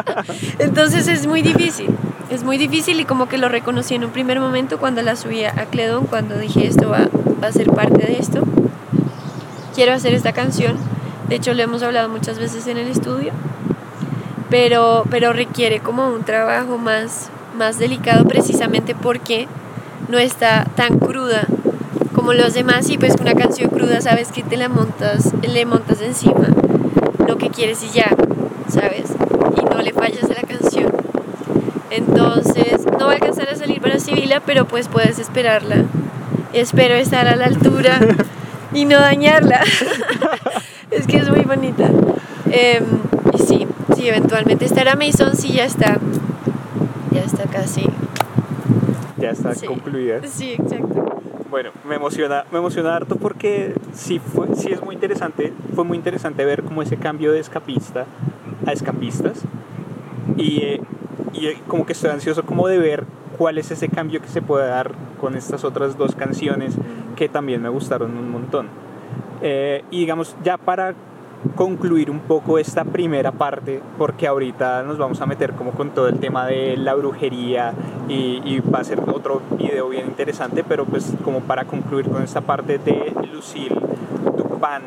Entonces es muy difícil, es muy difícil y como que lo reconocí en un primer momento cuando la subí a Cledon, cuando dije esto va, a ser parte de esto. Quiero hacer esta canción, de hecho lo hemos hablado muchas veces en el estudio, pero, pero requiere como un trabajo más, más delicado precisamente porque no está tan cruda como los demás y pues una canción cruda sabes que te la montas, le montas encima lo que quieres y ya, ¿sabes? Y no le fallas a la canción. Entonces, no va a alcanzar a salir para Sibila, pero pues puedes esperarla. Espero estar a la altura y no dañarla. es que es muy bonita. Em, y sí, sí, eventualmente estará Mason, sí, ya está. Ya está casi. Ya está concluida. Sí, exacto. Bueno, me emociona, me emociona harto porque sí, fue, sí es muy interesante, fue muy interesante ver como ese cambio de escapista a escapistas y, eh, y eh, como que estoy ansioso como de ver cuál es ese cambio que se puede dar con estas otras dos canciones que también me gustaron un montón. Eh, y digamos, ya para concluir un poco esta primera parte porque ahorita nos vamos a meter como con todo el tema de la brujería y, va a ser otro video bien interesante pero pues como para concluir con esta parte de Lucille Dupin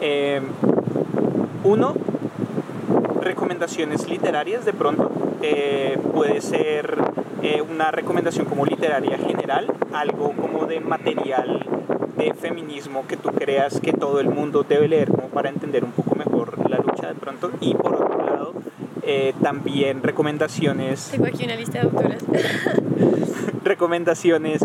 eh, uno recomendaciones literarias de pronto eh, puede ser eh, una recomendación como literaria general algo como de material de feminismo que tú creas que todo el mundo debe leer para entender un poco mejor la lucha de pronto. Y por otro lado eh, también recomendaciones tengo aquí una lista de autores. recomendaciones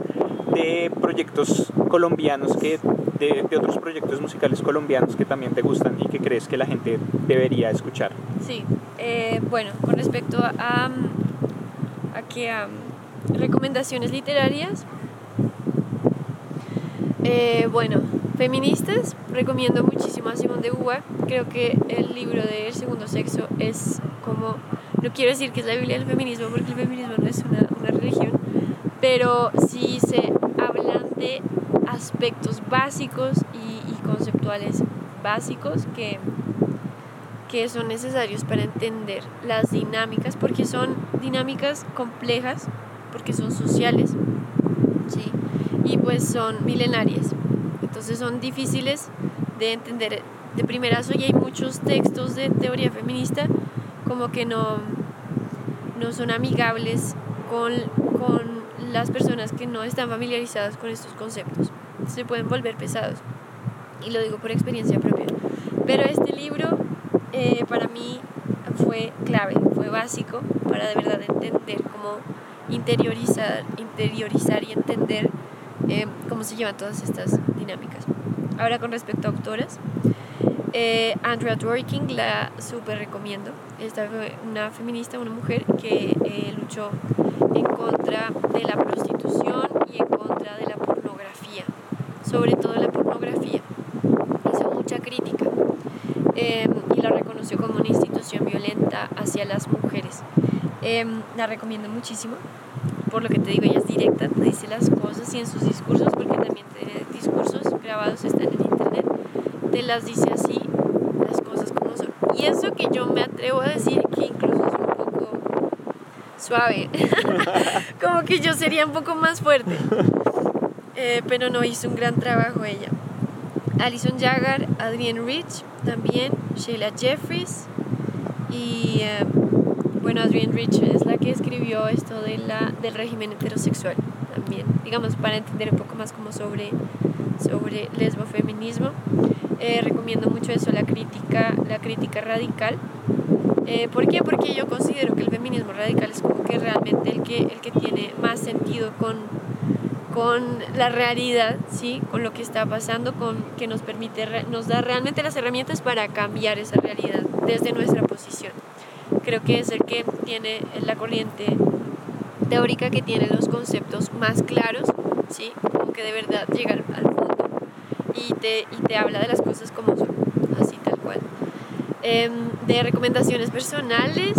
de proyectos colombianos que de, de, otros proyectos musicales colombianos que también te gustan y que crees que la gente debería escuchar. Sí eh, bueno con respecto a a, a que a recomendaciones literarias. Eh, bueno, feministas, recomiendo muchísimo a Simón de Beauvoir. Creo que el libro de El segundo sexo es como, no quiero decir que es la Biblia del feminismo, porque el feminismo no es una, una religión, pero sí se hablan de aspectos básicos y, y conceptuales básicos que, que son necesarios para entender las dinámicas, porque son dinámicas complejas, porque son sociales, ¿sí? y pues son milenarias. Entonces son difíciles de entender de primerazo y hay muchos textos de teoría feminista como que no, no son amigables con, con las personas que no están familiarizadas con estos conceptos. Se pueden volver pesados y lo digo por experiencia propia. Pero este libro eh, para mí fue clave, fue básico para de verdad entender cómo interiorizar, interiorizar y entender eh, cómo se llevan todas estas dinámicas. Ahora con respecto a autoras, eh, Andrea Dworkin la súper recomiendo. Esta fue una feminista, una mujer que eh, luchó en contra de la prostitución y en contra de la pornografía, sobre todo la pornografía. Hizo mucha crítica y la reconoció como una institución violenta hacia las mujeres. la recomiendo muchísimo por lo que te digo, ella es directa, te dice las cosas y en sus discursos, porque también tiene discursos grabados, están en internet, te las dice así, las cosas como son. Y eso que yo me atrevo a decir que incluso es un poco suave, como que yo sería un poco más fuerte, eh, pero no, hizo un gran trabajo ella. Alison Jagger, Adrienne Rich también, Sheila Jeffries y... Eh, bueno, Adrienne Rich es la que escribió esto de la, del régimen heterosexual también, digamos, para entender un poco más como sobre, sobre lesbofeminismo. Eh, recomiendo mucho eso, la crítica, la crítica radical. Eh, ¿Por qué? Porque yo considero que el feminismo radical es como que realmente el que, el que tiene más sentido con, con la realidad, ¿sí? con lo que está pasando, con, que nos permite, nos da realmente las herramientas para cambiar esa realidad desde nuestra posición creo que es el que tiene la corriente teórica que tiene los conceptos más claros, ¿sí? Como que de verdad llega al, fondo y te, y te habla de las cosas como son, así tal cual. Em, de recomendaciones personales,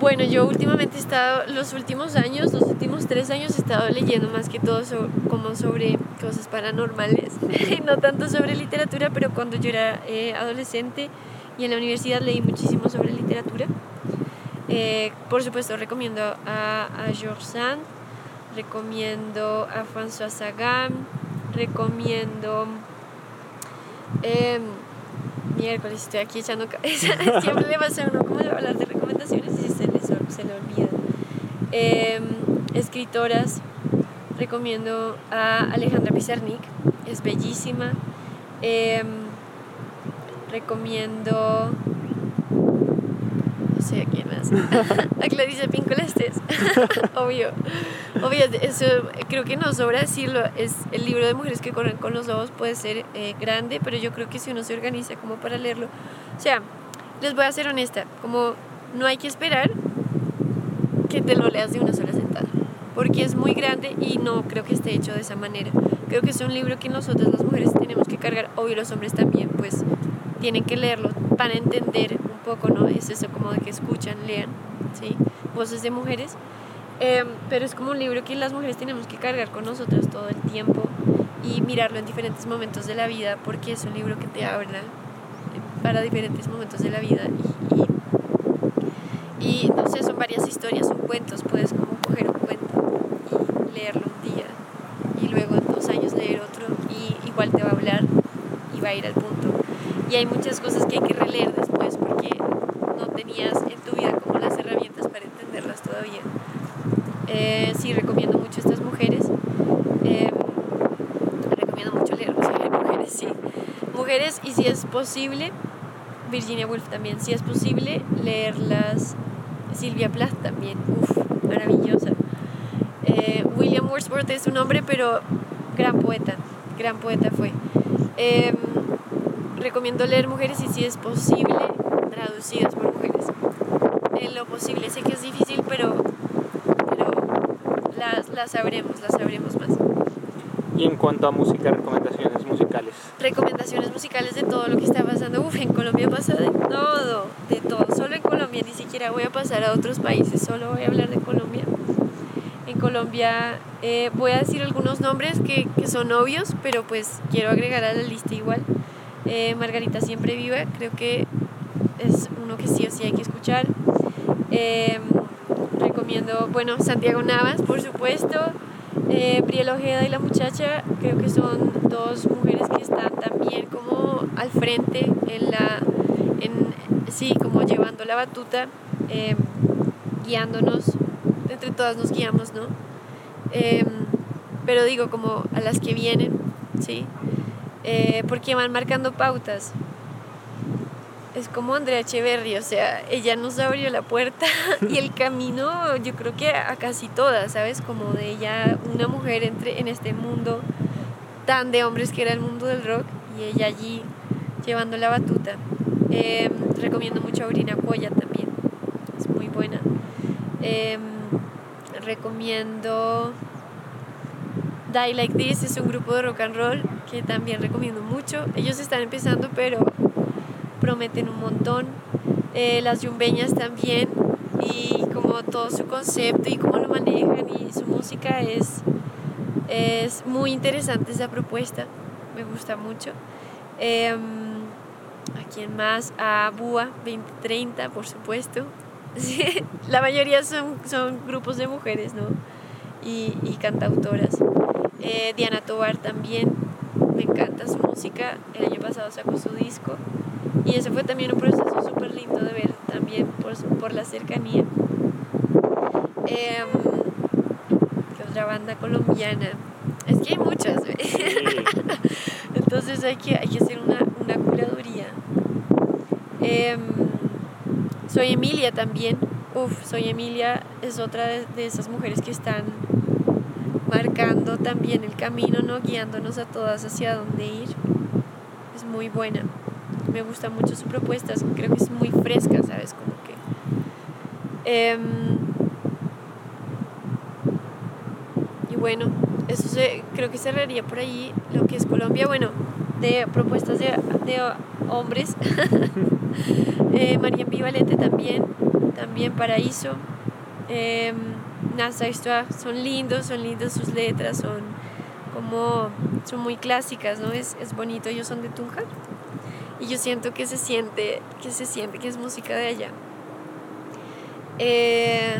bueno, yo últimamente he estado, los últimos años, los últimos tres años he estado leyendo más que todo como sobre cosas paranormales, no tanto sobre literatura, pero cuando yo era eh, adolescente y en la universidad leí muchísimo sobre literatura. Eh, por supuesto, recomiendo a, a Georges Sand, recomiendo a François Sagan, recomiendo... Eh, miércoles estoy aquí echando. Siempre le pasa a uno como hablar de recomendaciones y se le, se le olvida. Em, escritoras, recomiendo a Alejandra Pizarnik, es bellísima. Em, recomiendo no sé a quién más. a Clarice Pincolestes. Obvio. Obvio, eso creo que no sobra decirlo. Es el libro de mujeres que corren con los lobos puede ser eh, grande, pero yo creo que si uno se organiza como para leerlo. O sea, les voy a ser honesta, como no hay que esperar que te lo leas de una sola sentada, porque es muy grande y no creo que esté hecho de esa manera. Creo que es un libro que nosotras las mujeres tenemos que cargar, obvio los hombres también, pues tienen que leerlo para entender poco, ¿no? Es eso como de que escuchan, lean, ¿sí? Voces de mujeres. Em, pero es como un libro que las mujeres tenemos que cargar con nosotras todo el tiempo y mirarlo en diferentes momentos de la vida porque es un libro que te habla para diferentes momentos de la vida y, y, no sé, son varias historias, son cuentos, puedes como coger un cuento y leerlo un día y luego en dos años leer otro y igual te va a hablar y va a ir al punto y hay muchas cosas que hay que releer después tenías en tu vida como las herramientas para entenderlas todavía. Eh, sí, recomiendo mucho estas mujeres. Eh, recomiendo mucho leer mujeres, sí. Mujeres y si es posible, Virginia Woolf también, si es posible, leerlas. Silvia Plath también, uff, maravillosa. Eh, William Wordsworth es un hombre, pero gran poeta, gran poeta fue. Eh, recomiendo leer mujeres y si es posible, traducidas por. En lo posible, sé que es difícil, pero, pero las, las sabremos, las sabremos más. Y en cuanto a música, recomendaciones musicales. Recomendaciones musicales de todo lo que está pasando. Uf, en Colombia pasa de todo, de todo. Solo en Colombia, ni siquiera voy a pasar a otros países, solo voy a hablar de Colombia. En Colombia eh, voy a decir algunos nombres que, que son obvios, pero pues quiero agregar a la lista igual. Eh, Margarita Siempre Viva, creo que es uno que sí o sí hay que escuchar. Em, recomiendo, bueno, Santiago Navas, por supuesto, eh, Briel Ojeda y la muchacha, creo que son dos mujeres que están también como al frente en la, en, sí, como llevando la batuta, em, guiándonos, entre todas nos guiamos, ¿no? Em, pero digo, como a las que vienen, ¿sí? Eh, porque van marcando pautas. Es como Andrea Echeverry, o sea, ella nos abrió la puerta y el camino, yo creo que a casi todas, ¿sabes? Como de ella, una mujer entre, en este mundo tan de hombres que era el mundo del rock y ella allí llevando la batuta. Em, recomiendo mucho a Urina Cuoya también, es muy buena. Em, recomiendo Die Like This, es un grupo de rock and roll que también recomiendo mucho. Ellos están empezando, pero prometen un montón. Eh, las yumbeñas también, y como todo su concepto y cómo lo manejan y su música es, es muy interesante esa propuesta, me gusta mucho. Eh, ¿A quién más? A Búa 2030, por supuesto. la mayoría son, son grupos de mujeres, ¿no? Y, y cantautoras. Eh, Diana Tobar también, me encanta su música. El año pasado sacó su disco y ese fue también un proceso súper lindo de ver también por, por la cercanía. Eh, ¿Qué otra banda colombiana? Es que hay muchas. Entonces hay que, hay que hacer una, una curaduría. Em, soy Emilia también. Uf, Soy Emilia es otra de, de esas mujeres que están marcando también el camino, ¿no? guiándonos a todas hacia dónde ir. Es muy buena. Me gusta mucho su propuesta, creo que es muy fresca, ¿sabes? Como que... Em, y bueno, eso se, creo que cerraría por ahí lo que es Colombia. Bueno, de propuestas de, de hombres. eh, María Ambivalente también, también Paraíso. Eh, Nasa son lindos, son lindos sus letras, son como, son muy clásicas, ¿no? Es, es bonito, ellos son de Tunja y yo siento que se siente, que se siente que es música de allá. Eh,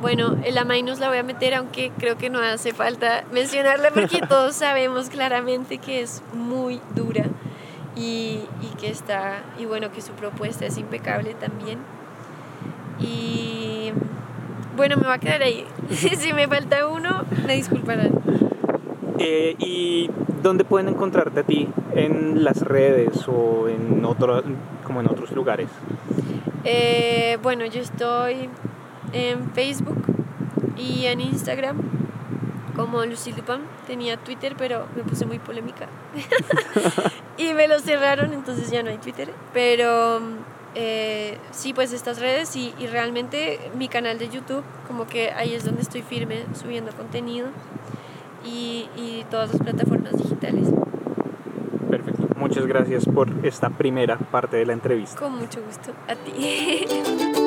bueno, el Amainus la voy a meter, aunque creo que no hace falta mencionarla porque todos sabemos claramente que es muy dura y, y, que está, y bueno, que su propuesta es impecable también. Y bueno, me va a quedar ahí. si me falta uno, me disculparán. Eh, ¿Y dónde pueden encontrarte a ti? ¿En las redes o en otro, como en otros lugares? Eh, bueno, yo estoy en Facebook y en Instagram como Lucille. Tenía Twitter, pero me puse muy polémica. y me lo cerraron, entonces ya no hay Twitter. Pero eh, sí, pues estas redes y, y, realmente mi canal de YouTube, como que ahí es donde estoy firme subiendo contenido y, y todas las plataformas digitales. Muchas gracias por esta primera parte de la entrevista. Con mucho gusto, a ti.